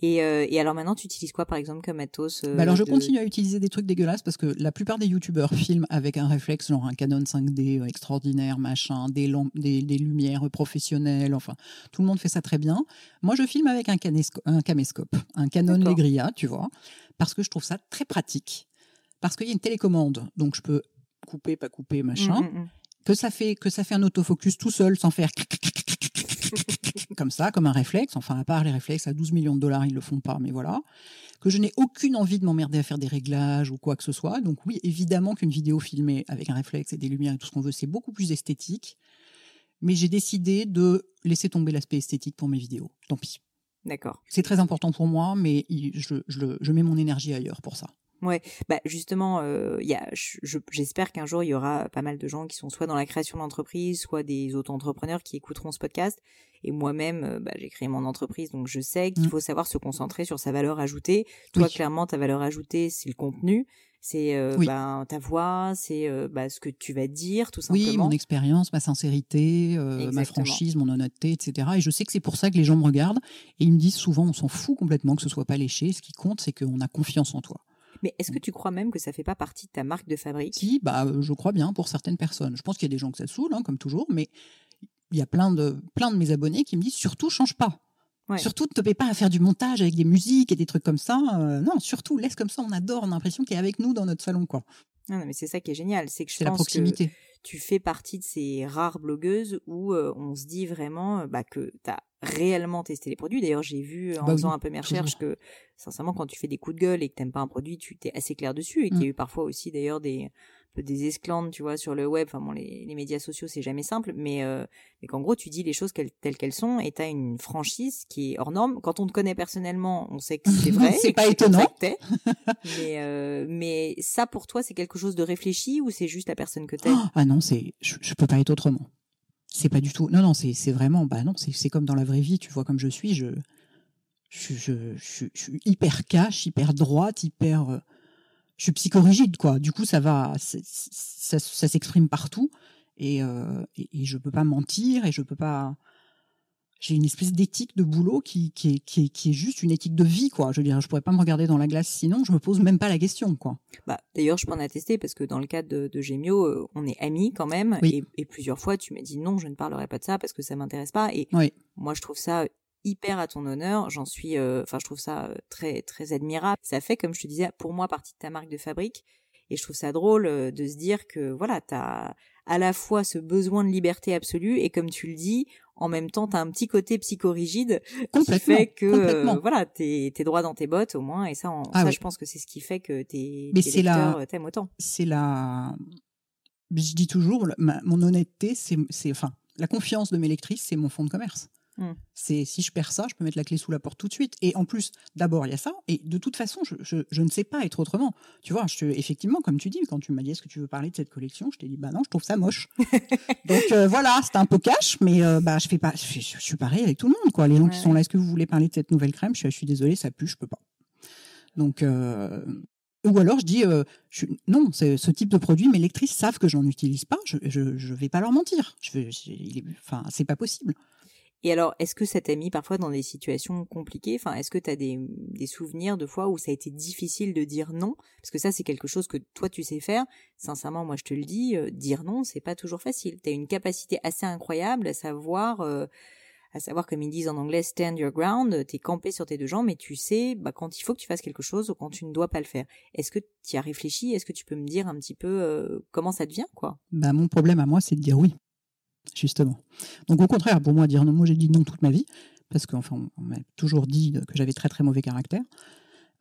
et, euh, et, alors maintenant, tu utilises quoi par exemple comme matos bah Alors je continue à utiliser des trucs dégueulasses parce que la plupart des YouTubeurs filment avec un réflexe, genre un Canon 5D extraordinaire, machin, des, des, des, lumières professionnelles, enfin, tout le monde fait ça très bien. Moi, je filme avec un, un caméscope, un Canon Legria, tu vois, parce que je trouve ça très pratique parce qu'il y a une télécommande, donc je peux couper, pas couper, machin, mm, mm, mm. que ça fait que ça fait un autofocus tout seul sans faire comme ça, comme un réflexe. Enfin, à part les réflexes à 12 millions de dollars, ils le font pas, mais voilà. Que je n'ai aucune envie de m'emmerder à faire des réglages ou quoi que ce soit. Donc oui, évidemment qu'une vidéo filmée avec un réflexe et des lumières et tout ce qu'on veut, c'est beaucoup plus esthétique. Mais j'ai décidé de laisser tomber l'aspect esthétique pour mes vidéos. Tant pis. D'accord. C'est très important pour moi, mais je, je mets mon énergie ailleurs pour ça. Ouais, bah justement, euh, y a, j'espère qu'un jour il y aura pas mal de gens qui sont soit dans la création d'entreprise, soit des auto-entrepreneurs qui écouteront ce podcast. Et moi-même, euh, bah, j'ai créé mon entreprise, donc je sais qu'il mmh. faut savoir se concentrer sur sa valeur ajoutée. Toi, clairement, ta valeur ajoutée, c'est le contenu, c'est euh, bah, ta voix, c'est euh, bah, ce que tu vas dire, tout simplement. Oui, mon expérience, ma sincérité, ma franchise, mon honnêteté, etc. Et je sais que c'est pour ça que les gens me regardent et ils me disent souvent, on s'en fout complètement que ce soit pas léché. Ce qui compte, c'est qu'on a confiance en toi. Mais est-ce que tu crois même que ça fait pas partie de ta marque de fabrique? Si, bah, je crois bien pour certaines personnes. Je pense qu'il y a des gens que ça saoule, hein, comme toujours, mais il y a plein de, plein de mes abonnés qui me disent surtout change pas. Surtout, ne te paie pas à faire du montage avec des musiques et des trucs comme ça. Euh, non, surtout, laisse comme ça, on adore, on a l'impression qu'il est avec nous dans notre salon, quoi. Non, mais c'est ça qui est génial, c'est que je pense la proximité. que tu fais partie de ces rares blogueuses où euh, on se dit vraiment euh, bah, que tu as réellement testé les produits. D'ailleurs, j'ai vu en bah faisant un peu mes recherches que, sincèrement, quand tu fais des coups de gueule et que t'aimes pas un produit, tu t'es assez clair dessus et qu'il y a mmh. eu parfois aussi d'ailleurs des des esclandres, tu vois, sur le web. Enfin bon, les, les médias sociaux, c'est jamais simple, mais, euh, mais qu'en gros, tu dis les choses telles qu'elles sont et tu as une franchise qui est hors norme. Quand on te connaît personnellement, on sait que c'est vrai. c'est pas étonnant. mais, euh, mais ça, pour toi, c'est quelque chose de réfléchi ou c'est juste la personne que tu es Ah non, c'est, je, je peux pas être autrement. C'est pas du tout. Non, non, c'est, c'est vraiment, bah non, c'est, c'est comme dans la vraie vie, tu vois, comme je suis, je, je, je, je, suis hyper cash, hyper droite, hyper. Je suis psychorigide, quoi. Du coup, ça va, ça, s'exprime partout, et, euh, et, je peux pas mentir, et je peux pas. J'ai une espèce d'éthique de boulot qui, qui, est, qui, est, qui est juste une éthique de vie, quoi. Je veux dire, je pourrais pas me regarder dans la glace sinon, je me pose même pas la question, quoi. Bah, d'ailleurs, je peux en attester parce que dans le cadre de, de Gémio, euh, on est amis quand même, et, et, plusieurs fois, tu m'as dit non, je ne parlerai pas de ça parce que ça m'intéresse pas, et moi, je trouve ça hyper à ton honneur. J'en suis, euh, enfin, je trouve ça euh, très très admirable. Ça fait, comme je te disais, pour moi partie de ta marque de fabrique. Et je trouve ça drôle euh, de se dire que voilà, t'as à la fois ce besoin de liberté absolue et comme tu le dis, en même temps, t'as un petit côté psychorigide qui fait que voilà, t'es es droit dans tes bottes au moins. Et ça, ah ça je pense que c'est ce qui fait que tes, Mais tes lecteurs t'aiment autant. C'est la, je dis toujours, mon honnêteté, c'est enfin la confiance de mes lectrices, c'est mon fonds de commerce. Mmh. C'est si je perds ça, je peux mettre la clé sous la porte tout de suite. Et en plus, d'abord il y a ça, et de toute façon, je, je, ne sais pas être autrement. Tu vois, je, effectivement, comme tu dis, quand tu m'as dit est-ce que tu veux parler de cette collection, je t'ai dit bah non, je trouve ça moche. Donc euh, voilà, c'est un peu cash, mais euh, bah je fais pas, je, suis pareil avec tout le monde quoi. Les gens qui sont là, est-ce que vous voulez parler de cette nouvelle crème? Je suis, je suis désolée, ça pue, je peux pas. Donc euh, ou alors je dis je, non, c'est ce type de produit, mes lectrices savent que j'en utilise pas, je, je, je vais pas leur mentir. Je, enfin, c'est pas possible. Et alors, est-ce que ça t'a mis parfois dans des situations compliquées? Enfin, est-ce que tu as des, des, souvenirs de fois où ça a été difficile de dire non? Parce que ça, c'est quelque chose que toi, tu sais faire. Sincèrement, moi, je te le dis, euh, dire non, c'est pas toujours facile. Tu as une capacité assez incroyable à savoir... Euh, à savoir, comme ils disent en anglais, stand your ground, t'es campé sur tes deux jambes, mais tu sais bah, quand il faut que tu fasses quelque chose ou quand tu ne dois pas le faire. Est-ce que tu as réfléchi? Est-ce que tu peux me dire un petit peu euh, comment ça devient quoi? Bah, Mon problème à moi, c'est de dire oui justement. Donc au contraire, pour moi, dire non, moi j'ai dit non toute ma vie, parce qu'enfin, on m'a toujours dit que j'avais très très mauvais caractère.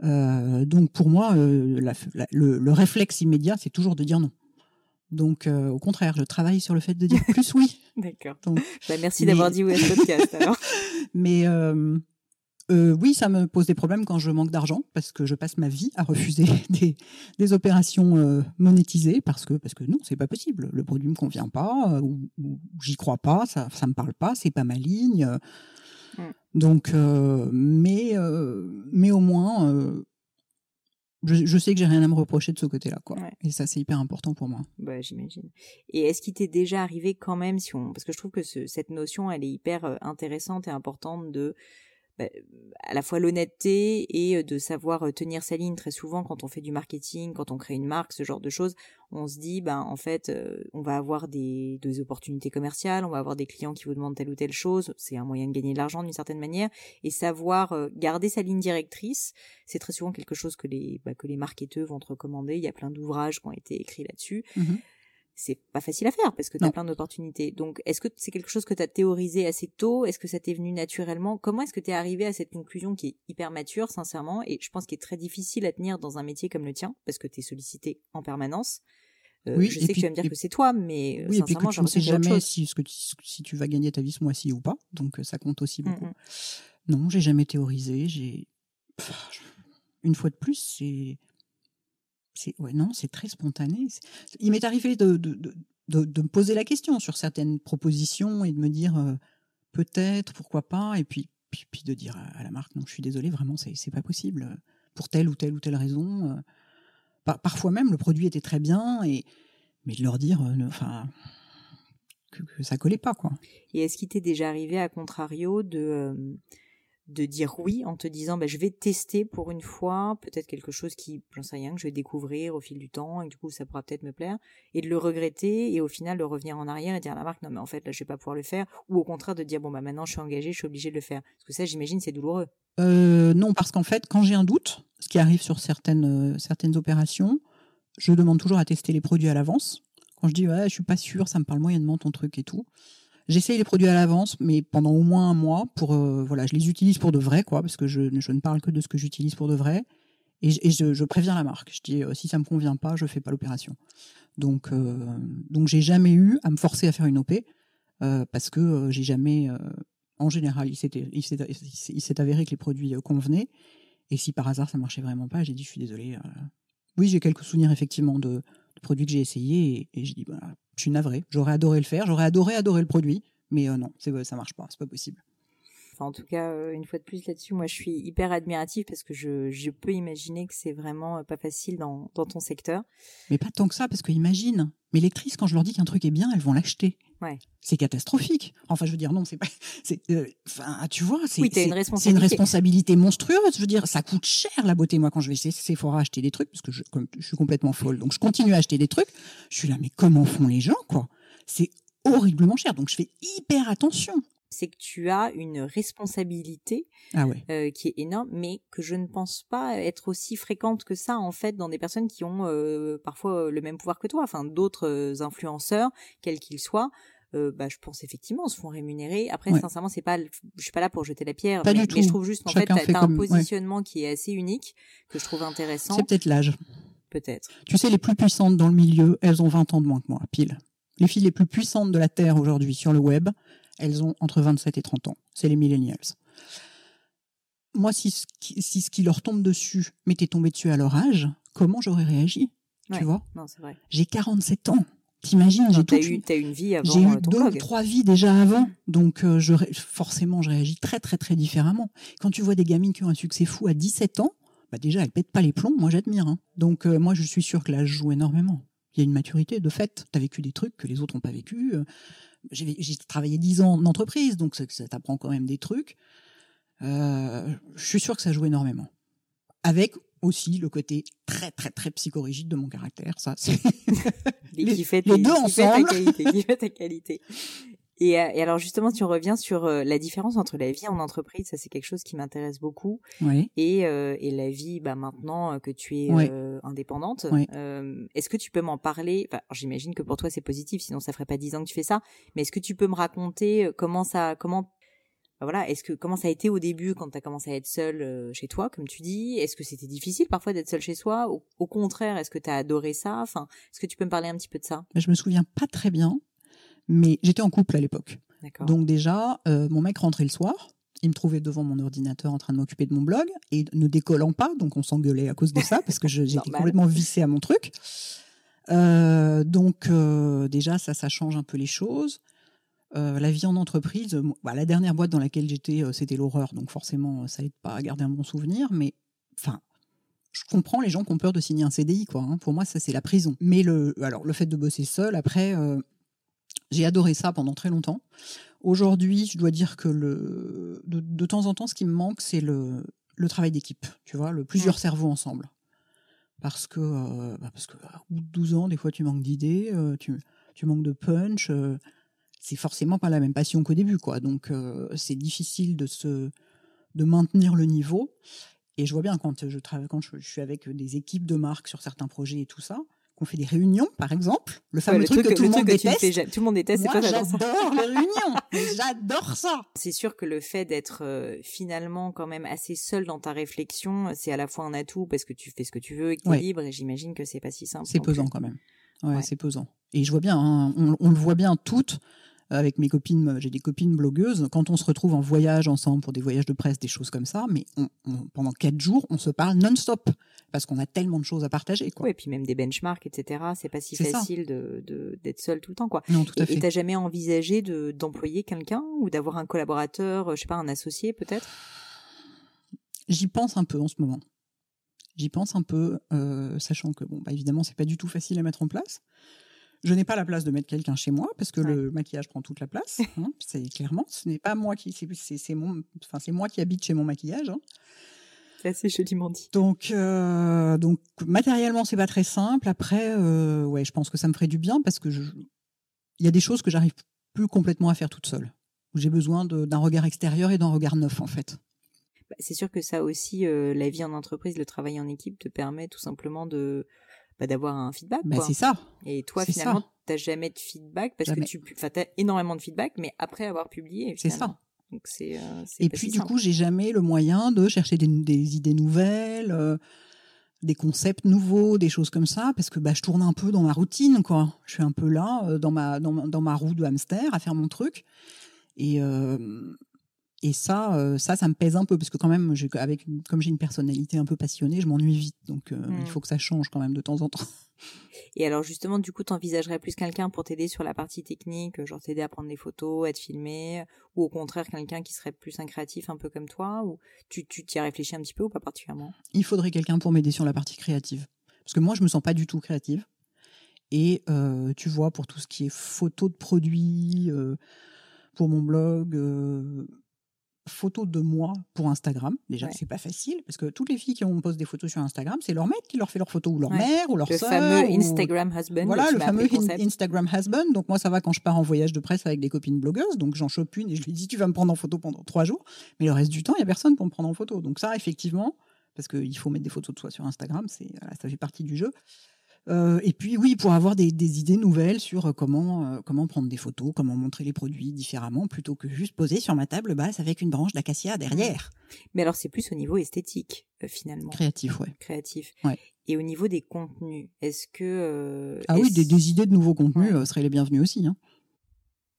Euh, donc pour moi, euh, le, réflexe immédiat, c'est toujours de dire non. Donc euh, au contraire, je travaille sur le fait de dire plus oui. D'accord. Bah, merci d'avoir dit oui à ce podcast alors. mais euh, oui, ça me pose des problèmes quand je manque d'argent parce que je passe ma vie à refuser des, opérations euh, monétisées parce que parce que non, c'est pas possible. Le produit me convient pas euh, ou, j'y crois pas, ça ça me parle pas, c'est pas ma ligne. Mm. Donc, mais mais au moins. Je, sais que j'ai rien à me reprocher de ce côté-là, quoi. Et ça, c'est hyper important pour moi. Bah, j'imagine. Et est-ce qu'il t'est déjà arrivé quand même, si on, parce que je trouve que cette notion, elle est hyper intéressante et importante de bah, à la fois l'honnêteté et de savoir tenir sa ligne. Très souvent quand on fait du marketing, quand on crée une marque, ce genre de choses, on se dit ben en fait on va avoir des, des opportunités commerciales, on va avoir des clients qui vous demandent telle ou telle chose, c'est un moyen de gagner de l'argent d'une certaine manière. Et savoir garder sa ligne directrice, c'est très souvent quelque chose que les bah, que les marketeurs vont te recommander, il y a plein d'ouvrages qui ont été écrits là-dessus. Mmh c'est pas facile à faire parce que tu as plein d'opportunités. Donc, est-ce que c'est quelque chose que tu as théorisé assez tôt? Est-ce que ça t'est venu naturellement? Comment est-ce que tu es arrivé à cette conclusion qui est hyper mature, sincèrement, et je pense qu'il est très difficile à tenir dans un métier comme le tien parce que tu es sollicité en permanence? Euh, oui, je sais que tu vas me dire que c'est toi, mais euh, oui, sincèrement, je ne sais jamais si, ce que tu, si tu vas gagner ta vie ce mois-ci ou pas. Donc, euh, ça compte aussi beaucoup. Non, j'ai jamais théorisé. J'ai une fois de plus, c'est ouais, non, c'est très spontané. Il m'est arrivé de, me poser la question sur certaines propositions et de me dire peut-être, pourquoi pas, et puis, puis, puis, de dire à la marque non, je suis désolé, vraiment, c'est, pas possible pour telle ou telle ou telle raison. Parfois même, le produit était très bien, et mais de leur dire, enfin, que, que, ça collait pas, quoi. Et est-ce qu'il t'est déjà arrivé, à contrario, de de dire oui en te disant bah, je vais tester pour une fois peut-être quelque chose qui j'en sais rien que je vais découvrir au fil du temps et du coup ça pourra peut-être me plaire et de le regretter et au final de revenir en arrière et dire à la marque non mais en fait là je vais pas pouvoir le faire ou au contraire de dire bon bah maintenant je suis engagée je suis obligée de le faire. Parce que ça j'imagine c'est douloureux. Euh, non parce qu'en fait quand j'ai un doute ce qui arrive sur certaines euh, certaines opérations je demande toujours à tester les produits à l'avance. Quand je dis ouais je suis pas sûre ça me parle moyennement ton truc et tout J'essaye les produits à l'avance, mais pendant au moins un mois pour euh, voilà, je les utilise pour de vrai quoi, parce que je, je ne parle que de ce que j'utilise pour de vrai, et, je, je, préviens la marque. Je dis euh, si ça me convient pas, je fais pas l'opération. Donc euh, donc j'ai jamais eu à me forcer à faire une OP euh, parce que j'ai jamais, en général, il s'est il s'est avéré que les produits convenaient, et si par hasard ça marchait vraiment pas, j'ai dit je suis désolé. oui, j'ai quelques souvenirs effectivement de, de produits que j'ai essayés et, et j'ai dit voilà, je suis navré. J'aurais adoré le faire, j'aurais adoré adorer le produit, mais euh, non, c'est ça marche pas, c'est pas possible. Enfin, en tout cas, euh, une fois de plus là-dessus, moi, je suis hyper admirative parce que je, je peux imaginer que c'est vraiment euh, pas facile dans, dans ton secteur. Mais pas tant que ça, parce que imagine, mes lectrices, quand je leur dis qu'un truc est bien, elles vont l'acheter. Ouais. C'est catastrophique. Enfin, je veux dire, non, c'est pas. enfin, tu vois, c'est oui, une, responsabilité. une responsabilité monstrueuse. Je veux dire, ça coûte cher la beauté. Moi, quand je vais chez Sephora acheter des trucs, parce que je, comme, je suis complètement folle, donc je continue à acheter des trucs. Je suis là, mais comment font les gens, quoi? C'est horriblement cher. Donc, je fais hyper attention c'est que tu as une responsabilité ah euh, qui est énorme, mais que je ne pense pas être aussi fréquente que ça en fait dans des personnes qui ont euh, parfois le même pouvoir que toi, enfin d'autres euh, influenceurs, quels qu'ils soient. Euh, bah, je pense effectivement se font rémunérer. Après, sincèrement, c'est pas, je suis pas là pour jeter la pierre, mais, je trouve juste en fait, t'as as un positionnement qui est assez unique que je trouve intéressant. C'est peut-être l'âge. Peut-être. Tu sais, les plus puissantes dans le milieu, elles ont 20 ans de moins que moi, pile. Les filles les plus puissantes de la Terre aujourd'hui sur le web, elles ont entre 27 et 30 ans. C'est les millennials. Moi, si ce, qui, si ce qui leur tombe dessus m'était tombé dessus à leur âge, comment j'aurais réagi Tu vois? Non, c'est vrai. J'ai 47 ans. T'imagines, j'ai toute eu, as une vie avant. J'ai eu euh, deux trois vies déjà avant, donc euh, je, forcément je réagis très très très différemment. Quand tu vois des gamines qui ont un succès fou à 17 ans, bah déjà elles pètent pas les plombs, moi j'admire. Hein. Donc euh, moi je suis sûr que l'âge joue énormément. Il y a une maturité de fait. Tu as vécu des trucs que les autres n'ont pas vécu j'ai travaillé dix ans en entreprise, donc ça, ça t'apprend quand même des trucs. Euh, je suis sûr que ça joue énormément. Avec aussi le côté très très très psychorigide de mon caractère, ça. les, les, les deux ensemble. Qui fait ta qualité, qui fait ta qualité. Et, euh, et, alors justement, tu reviens sur euh, la différence entre la vie en entreprise, ça c'est quelque chose qui m'intéresse beaucoup, oui. et, euh, et la vie bah, maintenant que tu es euh, indépendante. Oui. est-ce que tu peux m'en parler? Enfin, J'imagine que pour toi c'est positif, sinon ça ferait pas dix ans que tu fais ça. Mais est-ce que tu peux me raconter comment ça, comment bah, voilà, est-ce que comment ça a été au début quand tu as commencé à être seule chez toi, comme tu dis? Est-ce que c'était difficile parfois d'être seule chez soi? Au, au, contraire, est-ce que tu as adoré ça? Enfin, est-ce que tu peux me parler un petit peu de ça? Je me souviens pas très bien mais j'étais en couple à l'époque. Donc déjà, euh, mon mec rentrait le soir. Il me trouvait devant mon ordinateur en train de m'occuper de mon blog et ne décollant pas, donc on s'engueulait à cause de ça parce que j'étais complètement vissée à mon truc. Euh, donc euh, déjà ça, ça change un peu les choses. Euh, la vie en entreprise, bah, la dernière boîte dans laquelle j'étais, c'était l'horreur, donc forcément ça aide pas à garder un bon souvenir. Mais enfin, je comprends les gens qui ont peur de signer un CDI, quoi. Hein. Pour moi, ça c'est la prison. Mais le, alors le fait de bosser seul, après, j'ai adoré ça pendant très longtemps. Aujourd'hui, je dois dire que le, de, de, temps en temps, ce qui me manque, c'est le, le travail d'équipe, tu vois, le plusieurs cerveaux ensemble. Parce que, euh, bah parce que au bout de 12 ans, des fois, tu manques d'idées, euh, tu, tu manques de punch. Euh, c'est forcément pas la même passion qu'au début, quoi. Donc, euh, c'est difficile de se, de maintenir le niveau. Et je vois bien quand je travaille, quand je, je suis avec des équipes de marques sur certains projets et tout ça, qu'on fait des réunions, par exemple. Le fameux ouais, truc, truc, que tout le monde déteste. Fais, tout le monde déteste. Moi, j'adore les réunions. j'adore ça. C'est sûr que le fait d'être euh, finalement quand même assez seul dans ta réflexion, c'est à la fois un atout parce que tu fais ce que tu veux et que tu es libre. Et j'imagine que c'est pas si simple. C'est pesant quand même. Ouais, ouais. c'est pesant. Et je vois bien, hein, on, on, le voit bien toutes avec mes copines, j'ai des copines blogueuses, quand on se retrouve en voyage ensemble pour des voyages de presse, des choses comme ça, mais on, on, pendant quatre jours, on se parle non-stop parce qu'on a tellement de choses à partager. Quoi. Oui, et puis même des benchmarks, etc. C'est pas si facile de, de, d'être seul tout le temps, quoi. Non, tout à fait. Et t'as jamais envisagé de, d'employer quelqu'un ou d'avoir un collaborateur, je sais pas, un associé peut-être? J'y pense un peu en ce moment. J'y pense un peu, euh, sachant que bon, bah évidemment, c'est pas du tout facile à mettre en place. Je n'ai pas la place de mettre quelqu'un chez moi parce que le maquillage prend toute la place. Hein, c'est clairement, ce n'est pas moi qui, c'est mon, enfin c'est moi qui habite chez mon maquillage. Hein. C'est assez joliment dit. Donc, euh, donc matériellement, c'est pas très simple. Après, euh, ouais, je pense que ça me ferait du bien parce que il y a des choses que j'arrive plus complètement à faire toute seule. Où j'ai besoin d'un regard extérieur et d'un regard neuf en fait. Bah, c'est sûr que ça aussi, euh, la vie en entreprise, le travail en équipe te permet tout simplement de bah, d'avoir un feedback. Bah, c'est ça. Et toi, finalement, t'as jamais de feedback parce que tu, enfin, t'as énormément de feedback, mais après avoir publié. C'est ça. Donc c'est. Euh, et puis du coup, j'ai jamais le moyen de chercher des, des idées nouvelles. Euh, des concepts nouveaux, des choses comme ça, parce que bah, je tourne un peu dans ma routine, quoi. Je suis un peu là, dans ma, dans, dans ma roue de hamster, à faire mon truc. Et, et ça, euh, ça, ça me pèse un peu parce que quand même, avec comme j'ai une personnalité un peu passionnée, je m'ennuie vite. Donc, euh, il mmh. faut que ça change quand même de temps en temps. Et alors justement, du coup, t'envisagerais plus quelqu'un pour t'aider sur la partie technique, genre t'aider à prendre des photos, à te filmer, ou au contraire quelqu'un qui serait plus un créatif, un peu comme toi, ou tu t'y as réfléchi un petit peu ou pas particulièrement? Il faudrait quelqu'un pour m'aider sur la partie créative, parce que moi, je me sens pas du tout créative. Et euh, tu vois, pour tout ce qui est photos de produits, pour mon blog photos de moi pour Instagram. Déjà, c'est pas facile parce que toutes les filles qui ont posé des photos sur Instagram, c'est leur mec qui leur fait leurs photos ou leur mère ou leur le soeur. Le fameux Instagram husband. Voilà, le fameux Instagram husband. Donc moi, ça va quand je pars en voyage de presse avec des copines blogueuses. Donc j'en chope une et je lui dis tu vas me prendre en photo pendant trois jours. Mais le reste du temps, il y a personne pour me prendre en photo. Donc ça, effectivement, parce qu'il faut mettre des photos de soi sur Instagram, c'est ça fait partie du jeu. Euh, et puis oui, pour avoir des, idées nouvelles sur euh, comment euh, comment prendre des photos, comment montrer les produits différemment, plutôt que juste poser sur ma table basse avec une branche d'acacia derrière. Mais alors c'est plus au niveau esthétique finalement. Créatif, ouais. Créatif. Ouais. Et au niveau des contenus, est-ce que ah oui, des, idées de nouveaux contenus seraient les bienvenues aussi. Hein.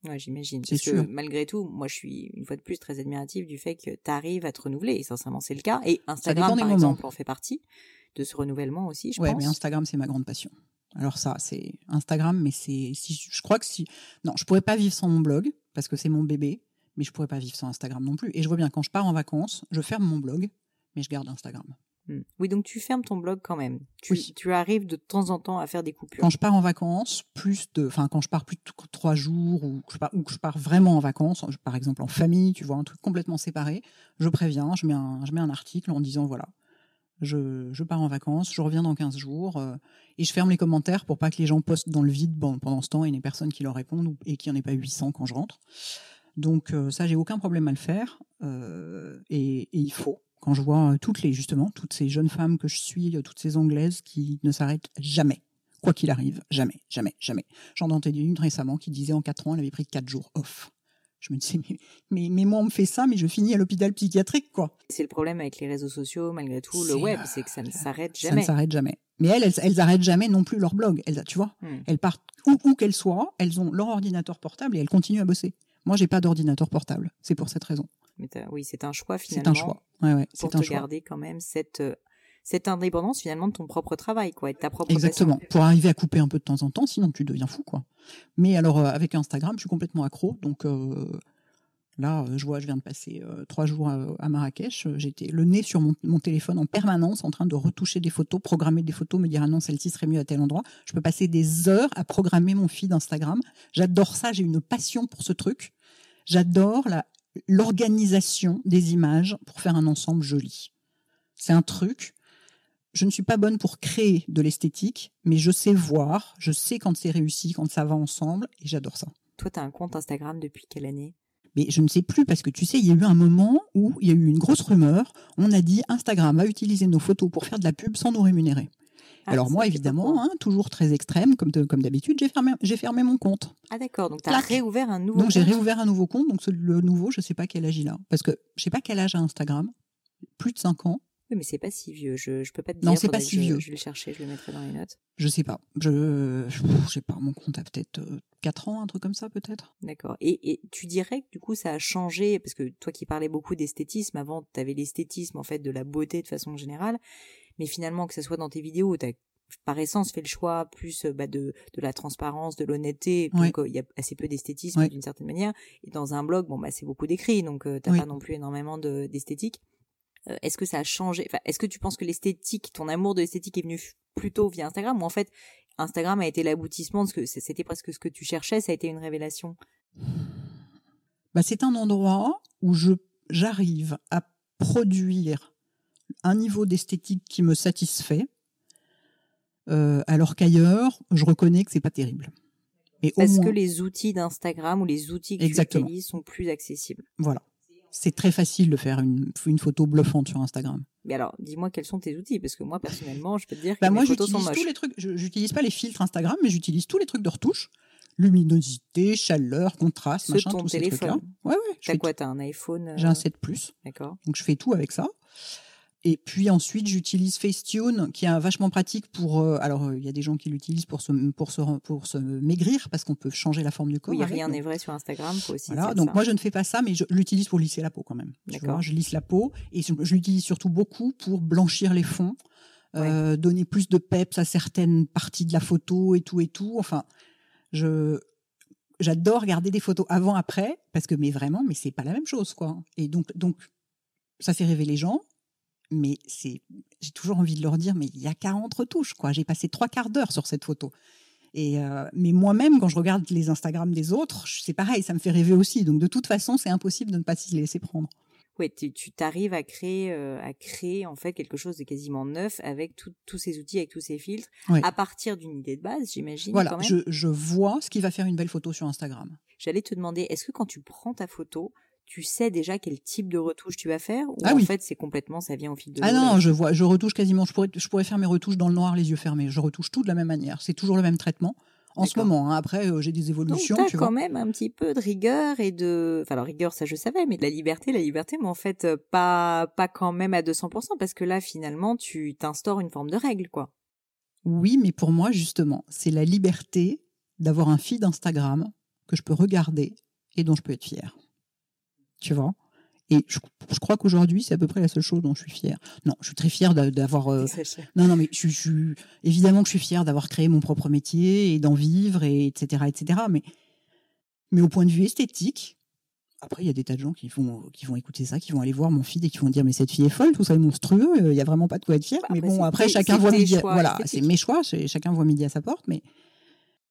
Ouais, j'imagine. C'est sûr. Que, malgré tout, moi, je suis une fois de plus très admirative du fait que tu arrives à te renouveler. Et sincèrement, c'est le cas. Et Instagram, par exemple, en fait partie de ce renouvellement aussi, je ouais, mais Instagram, c'est ma grande passion. Alors ça, c'est Instagram, mais c'est, si, je crois que si, non, je pourrais pas vivre sans mon blog parce que c'est mon bébé, mais je pourrais pas vivre sans Instagram non plus. Et je vois bien quand je pars en vacances, je ferme mon blog, mais je garde Instagram. Hmm. Oui, donc tu fermes ton blog quand même. Tu, oui. tu arrives de temps en temps à faire des coupures. Quand je pars en vacances, plus de, enfin quand je pars plus de trois jours ou que je pars, ou que je pars vraiment en vacances, par exemple en famille, tu vois, un truc complètement séparé, je préviens, je mets un, je mets un article en disant voilà, je, pars en vacances, je reviens dans 15 jours euh, et je ferme les commentaires pour pas que les gens postent dans le vide pendant ce temps et n'y ait personne qui leur réponde et qu'il n'y en ait pas 800 quand je rentre. Donc euh, ça, j'ai aucun problème à le faire euh, et, il faut. Quand je vois toutes les justement toutes ces jeunes femmes que je suis, toutes ces anglaises qui ne s'arrêtent jamais, quoi qu'il arrive, jamais, jamais, jamais. J'en ai entendu une récemment qui disait en 4 ans, elle avait pris 4 jours off. Je me disais, mais, mais, moi, on me fait ça, mais je finis à l'hôpital psychiatrique, quoi. C'est le problème avec les réseaux sociaux, malgré tout, le web, c'est que ça ne s'arrête jamais. Ça ne s'arrête jamais. Mais elles, elles, elles jamais non plus leur blog. Elles, tu vois, hmm. elles partent où, où qu'elles soient, elles ont leur ordinateur portable et elles continuent à bosser. Moi, j'ai pas d'ordinateur portable. C'est pour cette raison. Mais oui, c'est un choix finalement. C'est un choix. Ouais, ouais, pour te garder quand même cette euh, cette indépendance finalement de ton propre travail, quoi, et de ta propre Exactement. Pour arriver à couper un peu de temps en temps, sinon tu deviens fou, quoi. Mais alors euh, avec Instagram, je suis complètement accro, donc euh, Là, euh, je vois, je viens de passer trois jours à, Marrakech. J'étais le nez sur mon, téléphone en permanence, en train de retoucher des photos, programmer des photos, me dire ah non, celle-ci serait mieux à tel endroit. Je peux passer des heures à programmer mon feed Instagram. J'adore ça. J'ai une passion pour ce truc. J'adore l'organisation des images pour faire un ensemble joli. C'est un truc. Je ne suis pas bonne pour créer de l'esthétique, mais je sais voir, je sais quand c'est réussi, quand ça va ensemble, et j'adore ça. Toi, tu as un compte Instagram depuis quelle année? Mais je ne sais plus parce que tu sais, il y a eu un moment où il y a eu une grosse rumeur. On a dit Instagram va utiliser nos photos pour faire de la pub sans nous rémunérer. Ah, Alors moi, évidemment, hein, toujours très extrême, comme, comme d'habitude, j'ai fermé, j'ai fermé mon compte. Ah d'accord, donc tu as réouvert un nouveau Donc j'ai réouvert un nouveau compte, donc le nouveau, je ne sais pas quel âge il a. Parce que je sais pas quel âge a Instagram, plus de 5 ans. Oui, mais c'est pas si vieux. Je, je peux pas te dire. Non, c'est pas si vieux. Je vais le chercher, je le mettrai dans les notes. Je sais pas. Je, je, sais pas. Mon compte a peut-être 4 euh, ans, un truc comme ça, peut-être. D'accord. Et, et tu dirais que du coup, ça a changé parce que toi qui parlais beaucoup d'esthétisme, avant, tu avais l'esthétisme en fait de la beauté de façon générale, mais finalement que ce soit dans tes vidéos, tu as par essence fait le choix plus euh, bah, de, de la transparence, de l'honnêteté. Donc euh, il y a assez peu d'esthétisme d'une certaine manière. Et dans un blog, bon bah c'est beaucoup d'écrits, donc tu t'as pas non plus énormément d'esthétique. Euh, est-ce que ça a changé? Est-ce que tu penses que l'esthétique, ton amour de l'esthétique est venu plutôt via Instagram? Ou en fait, Instagram a été l'aboutissement de ce que c'était presque ce que tu cherchais, ça a été une révélation? Bah, c'est un endroit où je j'arrive à produire un niveau d'esthétique qui me satisfait, euh, alors qu'ailleurs, je reconnais que c'est pas terrible. Et Parce que les outils d'Instagram ou les outils que tu utilises sont plus accessibles. Voilà. C'est très facile de faire une, une photo bluffante sur Instagram. Mais alors, dis-moi quels sont tes outils, parce que moi, personnellement, je peux te dire que bah mes moi, photos sont tous les trucs. J'utilise pas les filtres Instagram, mais j'utilise tous les trucs de retouche luminosité, chaleur, contraste, machin, ton tous téléphone. ces trucs-là. Ouais, ouais. T'as quoi T'as un iPhone J'ai un 7 Plus. D'accord. Donc je fais tout avec ça. Et puis ensuite, j'utilise Facetune, qui est vachement pratique pour. Euh, alors, il y a des gens qui l'utilisent pour se pour se pour se maigrir parce qu'on peut changer la forme du corps. Oui, rien n'est vrai sur Instagram, faut aussi. Voilà. Donc moi, je ne fais pas ça, mais je l'utilise pour lisser la peau quand même. D'accord. Je lisse la peau et je, l'utilise surtout beaucoup pour blanchir les fonds, euh, donner plus de peps à certaines parties de la photo et tout et tout. Enfin, je j'adore regarder des photos avant après parce que mais vraiment mais c'est pas la même chose quoi. Et donc donc ça fait rêver les gens mais c'est, j'ai toujours envie de leur dire, mais il y a 40 retouches, quoi. J'ai passé trois quarts d'heure sur cette photo. Et euh, mais moi-même, quand je regarde les Instagram des autres, c'est pareil, ça me fait rêver aussi. Donc de toute façon, c'est impossible de ne pas s'y laisser prendre. Oui, tu t'arrives à créer, euh, à créer en fait quelque chose de quasiment neuf avec tous ces outils, avec tous ces filtres, à partir d'une idée de base, j'imagine. Voilà, Je, je vois ce qui va faire une belle photo sur Instagram. J'allais te demander, est-ce que quand tu prends ta photo, tu sais déjà quel type de retouche tu vas faire ou ah en fait c'est complètement ça vient au fil de Ah non, je vois, je retouche quasiment, je pourrais, je pourrais faire mes retouches dans le noir, les yeux fermés. Je retouche tout de la même manière. C'est toujours le même traitement. En ce moment, hein. après euh, j'ai des évolutions. Donc, tu quand même un petit peu de rigueur et de, enfin alors rigueur ça je savais, mais de la liberté, la liberté, mais en fait euh, pas pas quand même à 200% parce que là finalement tu t'instaures une forme de règle quoi. Oui, mais pour moi justement c'est la liberté d'avoir un feed Instagram que je peux regarder et dont je peux être fière tu vois. Et je, crois qu'aujourd'hui, c'est à peu près la seule chose dont je suis fière. Non, je suis très fière d'avoir. Euh, non, non, mais je, suis évidemment que je suis fière d'avoir créé mon propre métier et d'en vivre, et etc., etc. Mais, mais au point de vue esthétique, après, il y a des tas de gens qui vont, qui vont écouter ça, qui vont aller voir mon feed et qui vont dire mais cette fille est folle, tout ça est monstrueux, il n'y a vraiment pas de quoi être fier. Bah, mais bon, après, chacun voit midi. voilà, c'est mes choix, chacun voit midi à sa porte. Mais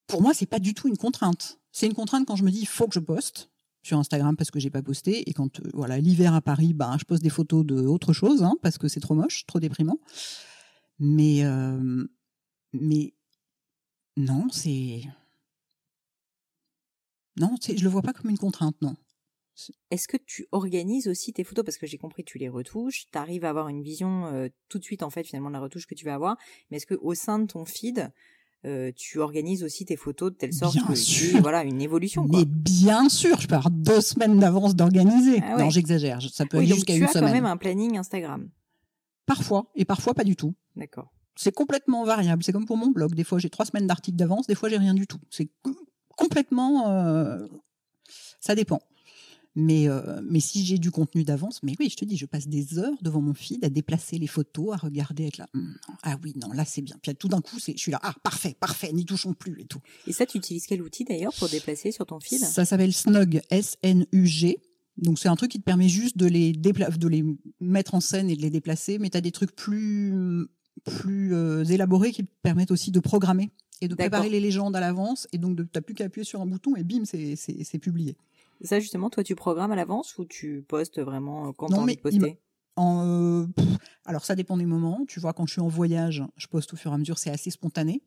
pour moi, c'est pas du tout une contrainte. C'est une contrainte quand je me dis il faut que je poste sur Instagram parce que j'ai pas posté. Et quand euh, voilà l'hiver à Paris ben je poste des photos de autre chose hein, parce que c'est trop moche trop déprimant. Mais euh, mais non c'est non je le vois pas comme une contrainte non. Est-ce que tu organises aussi tes photos? Parce que j'ai compris tu les retouches, tu arrives à avoir une vision euh, tout de suite en fait finalement de la retouche que tu vas avoir, mais est-ce que au sein de ton feed euh, tu organises aussi tes photos de telle sorte bien que sûr. voilà une évolution. Mais bien sûr, je peux avoir deux semaines d'avance d'organiser. Ah non, j'exagère. Ça peut aller jusqu'à une semaine. Tu as quand même un planning Instagram. Parfois, et parfois pas du tout. D'accord. C'est complètement variable. C'est comme pour mon blog. Des fois, j'ai trois semaines d'articles d'avance. Des fois, j'ai rien du tout. C'est complètement. Euh, ça dépend. Mais, euh, mais si j'ai du contenu d'avance, mais oui, je te dis, je passe des heures devant mon feed à déplacer les photos, à regarder, être là. Hum, ah oui, non, là c'est bien. Puis tout d'un coup, je suis là, ah parfait, parfait, n'y touchons plus et tout. Et ça, tu utilises quel outil d'ailleurs pour déplacer sur ton feed? Ça s'appelle Snug, S-N-U-G. Donc c'est un truc qui te permet juste de les, de les mettre en scène et de les déplacer, mais tu as des trucs plus, plus euh, élaborés qui te permettent aussi de programmer et de préparer les légendes à l'avance. Et donc tu n'as plus qu'à appuyer sur un bouton et bim, c'est publié. Ça, justement, toi, tu programmes à l'avance ou tu postes vraiment euh, quand tu as envie de poster? en, euh, alors ça dépend des moments. Tu vois, quand je suis en voyage, je poste au fur et à mesure. C'est assez spontané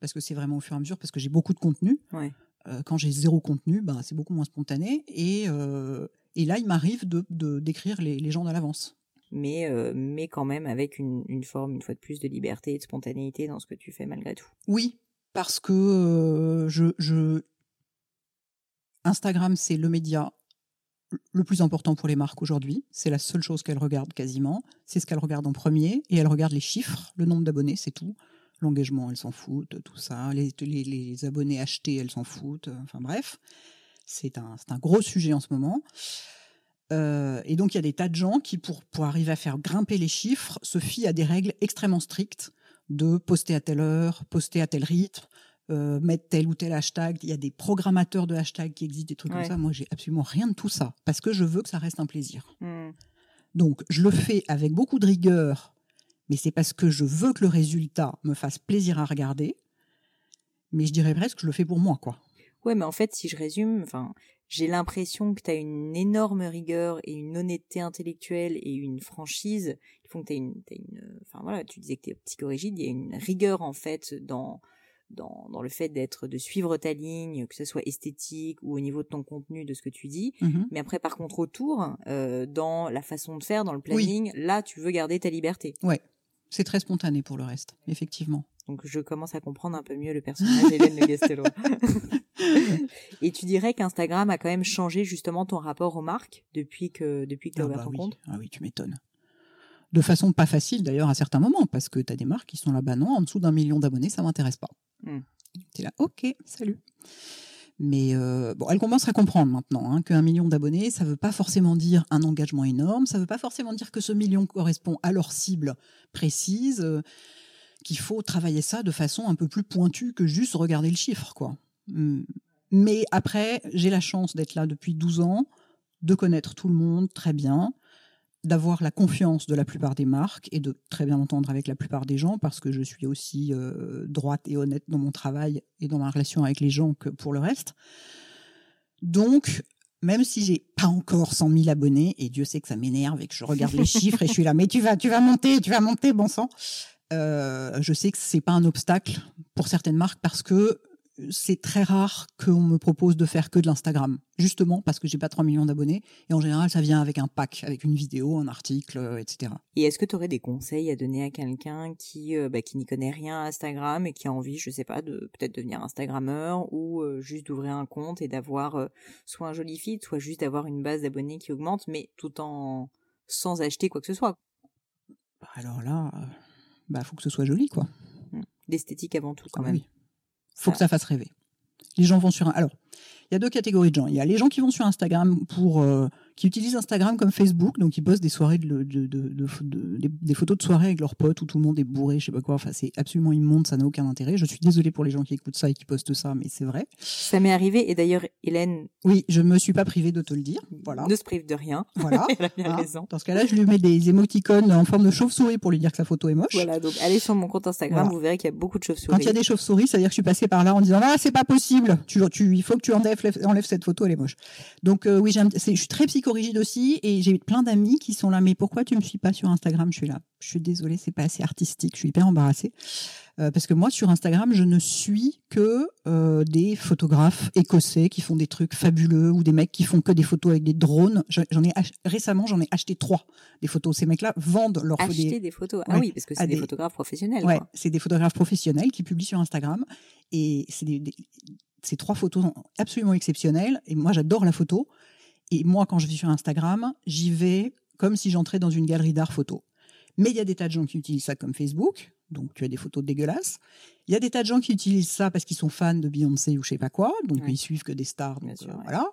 parce que c'est vraiment au fur et à mesure parce que j'ai beaucoup de contenu. Euh, quand j'ai zéro contenu, bah, c'est beaucoup moins spontané. Et, et là, il m'arrive de d'écrire les, les gens à l'avance. Mais, mais quand même avec une, une, forme, une fois de plus, de liberté et de spontanéité dans ce que tu fais malgré tout. Oui, parce que je, je, Instagram, c'est le média le plus important pour les marques aujourd'hui. C'est la seule chose qu'elles regardent quasiment. C'est ce qu'elles regardent en premier. Et elles regardent les chiffres, le nombre d'abonnés, c'est tout. L'engagement, elles s'en foutent, tout ça. Les, les, abonnés achetés, elles s'en foutent. Enfin bref, c'est un, un, gros sujet en ce moment. Euh, et donc il y a des tas de gens qui, pour, pour arriver à faire grimper les chiffres, se fient à des règles extrêmement strictes de poster à telle heure, poster à tel rythme, euh, mettre tel ou tel hashtag. Il y a des programmateurs de hashtags qui existent, des trucs comme ça. Moi, j'ai absolument rien de tout ça parce que je veux que ça reste un plaisir. Hmm. Donc, je le fais avec beaucoup de rigueur, mais c'est parce que je veux que le résultat me fasse plaisir à regarder. mais je dirais presque que je le fais pour moi, quoi. Ouais, mais en fait, si je résume, enfin, j'ai l'impression que tu as une énorme rigueur et une honnêteté intellectuelle et une franchise qui font que tu une, une, enfin voilà, tu disais que tu es psychorigide, il y a une rigueur en fait dans dans, dans le fait d'être de suivre ta ligne, que ce soit esthétique ou au niveau de ton contenu, de ce que tu dis. Mhm. Mais après, par contre, autour, euh, dans la façon de faire, dans le planning, là, tu veux garder ta liberté. Ouais, c'est très spontané pour le reste, effectivement. Donc je commence à comprendre un peu mieux le personnage d'Hélène Le Gastelot. Et tu dirais qu'Instagram a quand même changé justement ton rapport aux marques depuis que depuis que tu as Ah ouvert bah ton oui. compte? Ah oui, tu m'étonnes. De façon pas facile d'ailleurs à certains moments, parce que tu as des marques qui sont là, bah non, en dessous d'un million d'abonnés, ça m'intéresse pas. Hmm. T'es là, ok, salut. Mais euh, bon, elle commence à comprendre maintenant hein, qu'un million d'abonnés, ça veut pas forcément dire un engagement énorme, ça veut pas forcément dire que ce million correspond à leur cible précise, euh, qu'il faut travailler ça de façon un peu plus pointue que juste regarder le chiffre, quoi. Hmm. Mais après, j'ai la chance d'être là depuis 12 ans, de connaître tout le monde très bien, d'avoir la confiance de la plupart des marques et de très bien m'entendre avec la plupart des gens parce que je suis aussi euh, droite et honnête dans mon travail et dans ma relation avec les gens que pour le reste. Donc, même si j'ai pas encore 100 000 abonnés, et Dieu sait que ça m'énerve et que je regarde les chiffres et je suis là, mais tu vas, tu vas monter, tu vas monter, bon sang. Euh, je sais que c'est pas un obstacle pour certaines marques parce que c'est très rare qu'on me propose de faire que de l'Instagram, justement parce que j'ai pas 3 millions d'abonnés et en général ça vient avec un pack, avec une vidéo, un article, euh, etc. Et est-ce que tu aurais des conseils à donner à quelqu'un qui euh, bah, qui n'y connaît rien à Instagram et qui a envie, je sais pas, de peut-être devenir Instagrammeur ou euh, juste d'ouvrir un compte et d'avoir euh, soit un joli feed, soit juste d'avoir une base d'abonnés qui augmente, mais tout en sans acheter quoi que ce soit? Bah, Alors là, bah faut que ce soit joli quoi. D'esthétique avant tout quand Ah même. oui. Faut que ça fasse rêver. Les gens vont sur un... Alors, il y a deux catégories de gens. Il y a les gens qui vont sur Instagram pour euh, qui utilisent Instagram comme Facebook, donc ils postent des soirées de, de, de, de- de- des, photos de soirée avec leurs potes où tout le monde est bourré, je sais pas quoi. Enfin, c'est absolument immonde, ça n'a aucun intérêt. Je suis désolée pour les gens qui écoutent ça et qui postent ça, mais c'est vrai. Ça m'est arrivé et d'ailleurs Hélène Oui, je me suis pas privée de te le dire. Voilà. ne se prive de rien. Voilà. Elle a bien raison. Dans ce cas-là, je lui mets des émoticônes en forme de chauve-souris pour lui dire que la photo est moche. Voilà, donc allez sur mon compte Instagram, Voilà. vous verrez qu'il y a beaucoup de Quand chauves-souris. il y a des chauves-souris, ça veut dire que je suis passée par là en disant ah c'est pas possible. Tu, tu, il faut que tu enlèves, enlèves cette photo, elle est moche. Donc euh, oui, je suis très psychorigide aussi et j'ai plein d'amis qui sont là. Mais pourquoi tu me suis pas sur Instagram? Je suis là. Je suis désolée, c'est pas assez artistique. Je suis hyper embarrassée Euh, parce que moi sur Instagram, je ne suis que euh, des photographes écossais qui font des trucs fabuleux ou des mecs qui font que des photos avec des drones. Je- J'en ai ach- récemment, j'en ai acheté trois des photos. Ces mecs-là vendent leurs photos. Acheter des photos. Ah Ouais. oui, parce que c'est des des- photographes professionnels. Ouais, c'est des photographes professionnels qui publient sur Instagram et c'est des, des- ces trois photos sont absolument exceptionnelles et moi j'adore la photo et moi quand je vais sur Instagram j'y vais comme si j'entrais dans une galerie d'art photo. Mais il y a des tas de gens qui utilisent ça comme Facebook, donc tu as des photos dégueulasses. Il y a des tas de gens qui utilisent ça parce qu'ils sont fans de Beyoncé ou je sais pas quoi, donc Ouais. ils suivent que des stars. Donc, sûr, euh, ouais. voilà.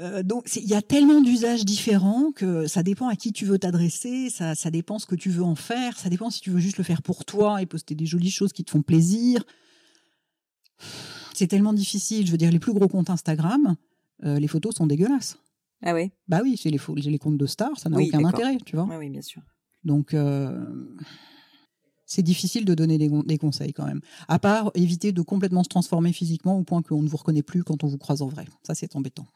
Euh, donc il y a tellement d'usages différents que ça dépend à qui tu veux t'adresser, ça, ça dépend ce que tu veux en faire, ça dépend si tu veux juste le faire pour toi et poster des jolies choses qui te font plaisir. C'est tellement difficile. Je veux dire, les plus gros comptes Instagram, euh, les photos sont dégueulasses. Ah ouais. Bah oui, c'est les, les comptes de stars, ça n'a Oui, aucun intérêt, tu vois. Oui, bien sûr. Donc, euh, c'est difficile de donner des, con- des conseils quand même. À part éviter de complètement se transformer physiquement au point qu'on ne vous reconnaît plus quand on vous croise en vrai. Ça, c'est embêtant.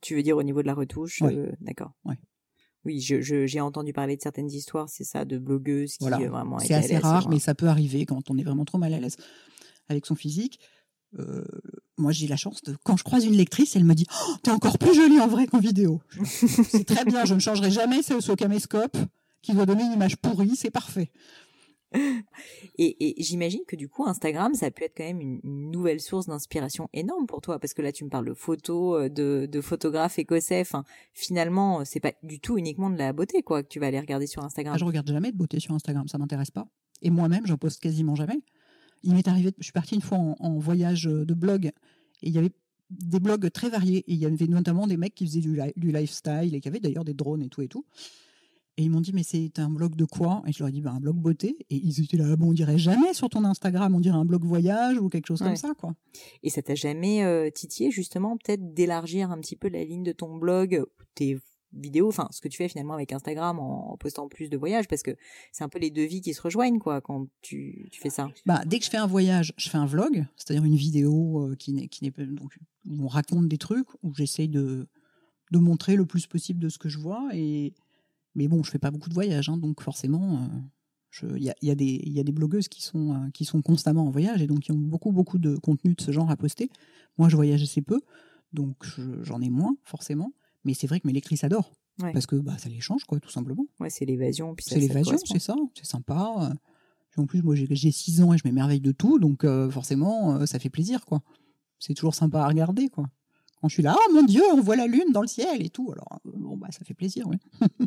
Tu veux dire au niveau de la retouche euh, D'accord. Ouais. Oui, j'ai entendu parler de certaines histoires, c'est ça, de blogueuses qui Voilà. vraiment C'est assez rare, mais ça peut arriver quand on est vraiment trop mal à l'aise avec son physique. Euh, moi, j'ai la chance de quand je croise une lectrice, elle me dit oh, "T'es encore plus jolie en vrai qu'en vidéo." C'est très bien, je ne changerai jamais ce, caméscope qui doit donner une image pourrie, c'est parfait. Et, et j'imagine que du coup, Instagram, ça a pu être quand même une, nouvelle source d'inspiration énorme pour toi, parce que là, tu me parles de photos, euh, de, de photographes écossais. Enfin, finalement, c'est pas du tout uniquement de la beauté, quoi, que tu vas aller regarder sur Instagram. Ah, je regarde jamais de beauté sur Instagram, ça m'intéresse pas. Et moi-même, j'en poste quasiment jamais. Il m'est arrivé, je suis partie une fois en, en voyage de blog et il y avait des blogs très variés. Et il y avait notamment des mecs qui faisaient du, li- du lifestyle et qui avaient d'ailleurs des drones et tout et tout. Et ils m'ont dit, mais c'est un blog de quoi? Et je leur ai dit, bah, un blog beauté. Et ils étaient là, bon, on dirait jamais sur ton Instagram, on dirait un blog voyage ou quelque chose Ouais. comme ça, quoi. Et ça t'a jamais euh, titillé, justement, peut-être d'élargir un petit peu la ligne de ton blog? Où t'es vidéos, enfin ce que tu fais finalement avec Instagram en, postant plus de voyages, parce que c'est un peu les deux vies qui se rejoignent quoi quand tu, fais ça. Bah, dès que je fais un voyage, je fais un vlog, c'est-à-dire une vidéo euh, qui n'est qui n'est donc où on raconte des trucs, où j'essaye de de montrer le plus possible de ce que je vois et mais bon, je fais pas beaucoup de voyages, hein, donc forcément. il y a, y, a y a, des blogueuses qui sont, euh, qui sont constamment en voyage et donc qui ont beaucoup, beaucoup de contenu de ce genre à poster. Moi, je voyage assez peu, donc j'en ai moins, forcément. Mais c'est vrai que mes lectrices adorent. Parce que bah, ça les change, quoi, tout simplement. Ouais, c'est l'évasion. C'est l'évasion, c'est ça, c'est sympa. en plus, moi, j'ai 6 ans et je m'émerveille de tout, donc euh, forcément, euh, ça fait plaisir, quoi. C'est toujours sympa à regarder, quoi. Quand je suis là, oh mon Dieu, on voit la lune dans le ciel et tout. Alors, euh, bon, bah, ça fait plaisir, oui.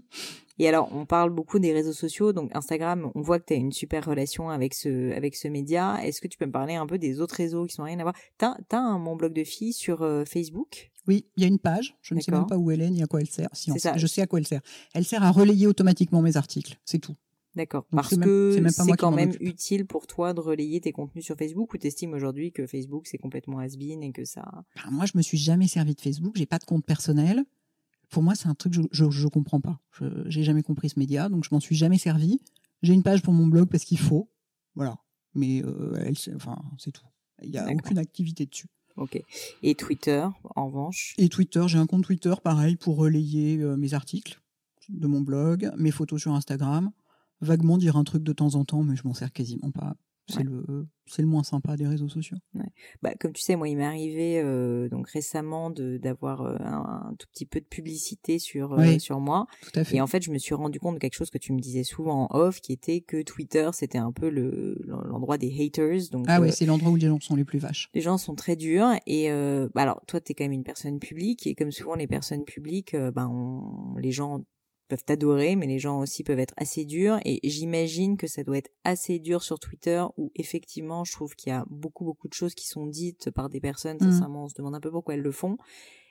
et alors, on parle beaucoup des réseaux sociaux. Donc, Instagram, on voit que tu as une super relation avec ce, avec ce média. Est-ce que tu peux me parler un peu des autres réseaux qui sont rien à voir? Tu as, un Mon Blog de filles sur Facebook? Oui, il y a une page. Je ne sais même pas où elle est ni à quoi elle sert. Si je sais à quoi elle sert. Elle sert à relayer automatiquement mes articles. C'est tout. D'accord. Parce que c'est quand même utile pour toi de relayer tes contenus sur Facebook ou t'estimes aujourd'hui que Facebook c'est complètement has-been et que ça. Ben, moi, je me suis jamais servi de Facebook. J'ai pas de compte personnel. Pour moi, c'est un truc que je, je, comprends pas. J'ai jamais compris ce média, donc je m'en suis jamais servi. J'ai une page pour mon blog parce qu'il faut. Voilà. Mais euh, elle, enfin, c'est tout. Il y a aucune activité dessus. Ok. Et Twitter, en revanche Et Twitter, j'ai un compte Twitter, pareil, pour relayer euh, mes articles de mon blog, mes photos sur Instagram, vaguement dire un truc de temps en temps, mais je m'en sers quasiment pas. C'est le c'est le moins sympa des réseaux sociaux. Bah, comme tu sais, moi, il m'est arrivé euh, donc récemment d'avoir euh, un, tout petit peu de publicité sur euh, sur moi. Tout à fait. Et en fait, je me suis rendu compte de quelque chose que tu me disais souvent en off, qui était que Twitter, c'était un peu le l'endroit des haters. Donc ah oui, c'est l'endroit où les gens sont les plus vaches. Les gens sont très durs. Et bah alors, toi, tu es quand même une personne publique, et comme souvent les personnes publiques, ben les gens peuvent t'adorer, mais les gens aussi peuvent être assez durs. Et j'imagine que ça doit être assez dur sur Twitter, où effectivement, je trouve qu'il y a beaucoup, beaucoup de choses qui sont dites par des personnes. Mmh. Sincèrement, on se demande un peu pourquoi elles le font.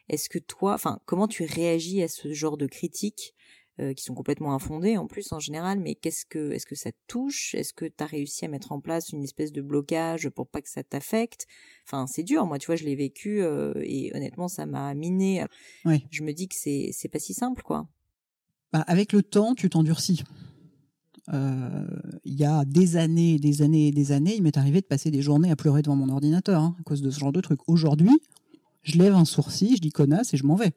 Est-ce que toi, enfin, comment tu réagis à ce genre de critiques euh, qui sont complètement infondées en plus en général, mais qu'est-ce que, est-ce que ça te touche? Est-ce que tu as réussi à mettre en place une espèce de blocage pour pas que ça t'affecte? Enfin, c'est dur. Moi, tu vois, je l'ai vécu euh, et honnêtement, ça m'a miné. Je me dis que c'est, c'est pas si simple, quoi. Bah, avec le temps, tu t'endurcis. Euh, il y a des années, des années et des années, il m'est arrivé de passer des journées à pleurer devant mon ordinateur hein, à cause de ce genre de truc. Aujourd'hui, je lève un sourcil, je dis connasse et je m'en vais.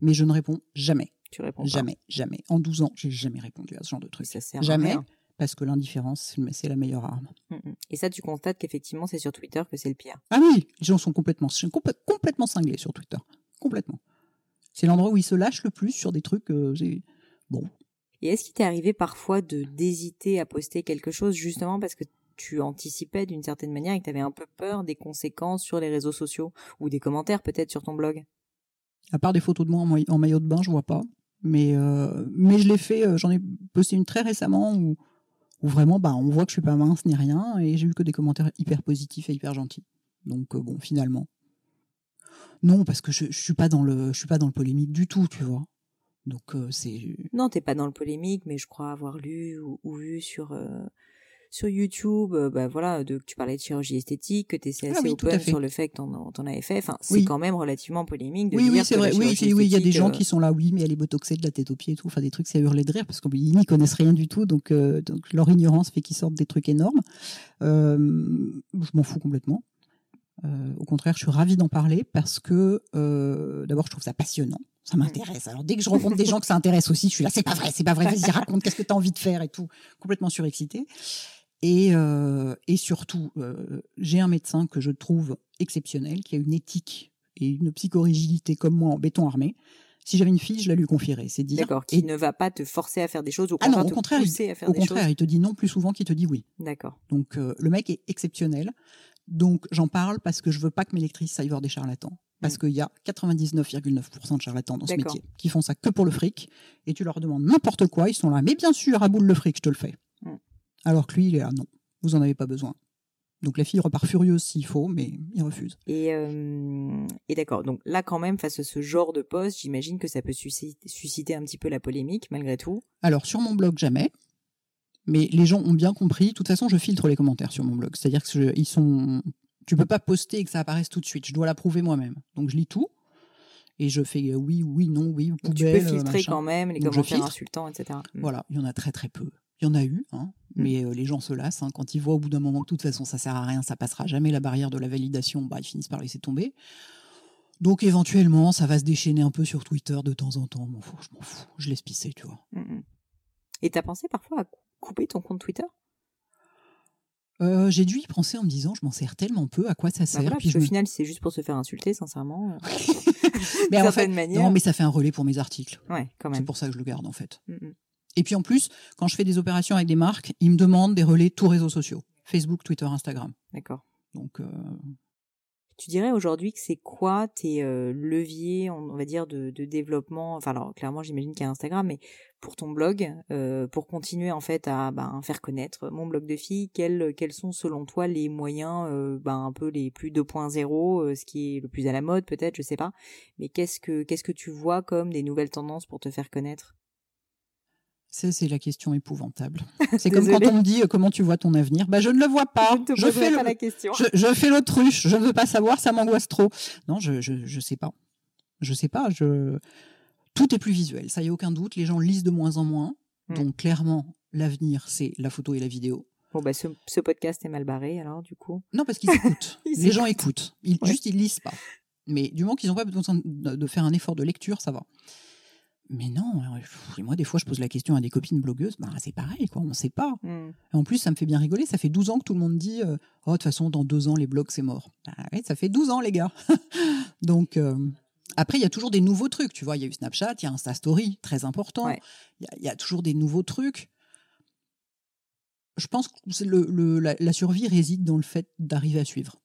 Mais je ne réponds jamais. Tu réponds Jamais, jamais. En 12 ans, j'ai jamais répondu à ce genre de truc. jamais, parce que l'indifférence, c'est la meilleure arme. Mm, mm. Et ça, tu constates qu'effectivement, c'est sur Twitter que c'est le pire. Ah oui, les gens sont complètement, complètement cinglés sur Twitter. Complètement. C'est l'endroit où ils se lâchent le plus sur des trucs. Euh, Bon. Et est-ce qu'il t'est arrivé parfois de d'hésiter à poster quelque chose justement parce que tu anticipais d'une certaine manière et que tu avais un peu peur des conséquences sur les réseaux sociaux ou des commentaires peut-être sur ton blog? À part des photos de moi en, maillot de bain, je vois pas. Mais, euh, mais je l'ai fait, euh, j'en ai posté une très récemment où, où vraiment bah, on voit que je suis pas mince ni rien et j'ai eu que des commentaires hyper positifs et hyper gentils. Donc euh, bon, finalement. Non, parce que je, je suis pas dans le je suis pas dans le polémique du tout, tu vois. Donc euh, c'est. Non, t'es pas dans le polémique, mais je crois avoir lu ou, vu sur euh, sur YouTube, euh, bah voilà, de, tu parlais de chirurgie esthétique, que t'étais ah assez open sur le fait que t'en, en avais fait. Enfin, c'est quand même relativement polémique. De oui, oui, c'est vrai. Oui, oui, il y a des gens qui sont là, oui, mais elle est botoxée de la tête aux pieds et tout. Enfin, des trucs, c'est hurler de rire parce qu'ils n'y connaissent rien du tout, donc donc leur ignorance fait qu'ils sortent des trucs énormes. je m'en fous complètement. Au contraire, je suis ravie d'en parler parce que d'abord, je trouve ça passionnant ça m'intéresse. Alors dès que je rencontre des gens que ça intéresse aussi, je suis là, c'est pas vrai, c'est pas vrai, vas-y raconte, qu'est-ce que tu as envie de faire et tout, complètement surexcité. Et, euh, et surtout, euh, j'ai un médecin que je trouve exceptionnel, qui a une éthique et une psychorigidité comme moi en béton armé. Si j'avais une fille, je la lui confierais. C'est dire. D'accord. Qui ne va pas te forcer à faire des choses, au ah contraire, au contraire, il, au contraire, il te dit non plus souvent qu'il te dit oui. D'accord. Donc euh, le mec est exceptionnel. Donc j'en parle parce que je veux pas que mes lectrices aillent voir des charlatans parce qu'il y a 99,9% de charlatans dans ce métier qui font ça que pour le fric, et tu leur demandes n'importe quoi, ils sont là, mais bien sûr, à boule le fric, je te le fais. Mm. Alors que lui, il est là, non, vous en avez pas besoin. Donc la fille repart furieuse s'il faut, mais il refuse. Et, euh, et d'accord, donc là quand même, face à ce genre de poste, j'imagine que ça peut susciter, un petit peu la polémique malgré tout. Alors sur mon blog, jamais. Mais les gens ont bien compris. De toute façon, je filtre les commentaires sur mon blog. C'est-à-dire qu'ils sont tu peux pas poster et que ça apparaisse tout de suite. Je dois l'approuver moi-même. Donc je lis tout. et je fais euh, oui, oui, non, oui, poubelle. tu peux filtrer machin. quand même les Donc, je commentaires insultants, etc. Mm. Voilà, il y en a très très peu. Il y en a eu, hein, Mm. mais euh, les gens se lassent. hein. quand ils voient au bout d'un moment que de toute façon ça sert à rien, ça passera jamais la barrière de la validation, bah, ils finissent par laisser tomber. Donc éventuellement, ça va se déchaîner un peu sur Twitter de temps en temps. Fous, je m'en fous, je laisse pisser, tu vois. Mm, mm. Et t'as pensé parfois à cou- couper ton compte Twitter? Euh, J'ai dû y penser en me disant, je m'en sers tellement peu, à quoi ça Bah sert voilà, Puis je me- final, c'est juste pour se faire insulter, sincèrement. euh, Mais en fait, manière. non, mais ça fait un relais pour mes articles. Ouais, quand C'est même. pour ça que je le garde en fait. Mm, mm. Et puis en plus, quand je fais des opérations avec des marques, ils me demandent des relais tous réseaux sociaux. Facebook, Twitter, Instagram. D'accord. Donc, euh, Tu dirais aujourd'hui que c'est quoi tes euh, leviers, on, va dire, de, de développement? Enfin, alors clairement, j'imagine qu'il y a Instagram, mais pour ton blog, euh, pour continuer en fait à ben, faire connaître mon blog de filles, quels, quels sont selon toi les moyens, euh, ben, un peu les plus 2.0, euh, ce qui est le plus à la mode peut-être, je sais pas. Mais qu'est-ce que qu'est-ce que tu vois comme des nouvelles tendances pour te faire connaître? Ça, c'est la question épouvantable. C'est comme quand on me dit euh, comment tu vois ton avenir? Bah, je ne le vois pas. Je fais, pas le, la question. je, je fais l'autruche. Je ne veux pas savoir, ça m'angoisse trop. Non, je, je, je sais pas. Je sais pas. Je... Tout est plus visuel, ça y a aucun doute. Les gens lisent de moins en moins. Mm. Donc, clairement, l'avenir, c'est la photo et la vidéo. Bon, bah, ce, ce podcast est mal barré alors, du coup. Non, parce qu'ils écoutent. Ils les gens écoutent. Ils, Ouais. Juste, ils lisent pas. Mais du moment qu'ils n'ont pas besoin de faire un effort de lecture, ça va. Mais non, et moi, des fois, je pose la question à des copines blogueuses, bah, c'est pareil, quoi, on ne sait pas. Hmm. En plus, ça me fait bien rigoler. Ça fait 12 ans que tout le monde dit euh, Oh, de toute façon, dans deux ans, les blogs, c'est mort. Bah ouais, ça fait 12 ans, les gars. Donc, euh, après, il y a toujours des nouveaux trucs. Tu vois, il y a eu Snapchat, il y a Insta Story, très important. Il Ouais. y, a- il y a toujours des nouveaux trucs. Je pense que c'est le, le- la, la survie réside dans le fait d'arriver à suivre.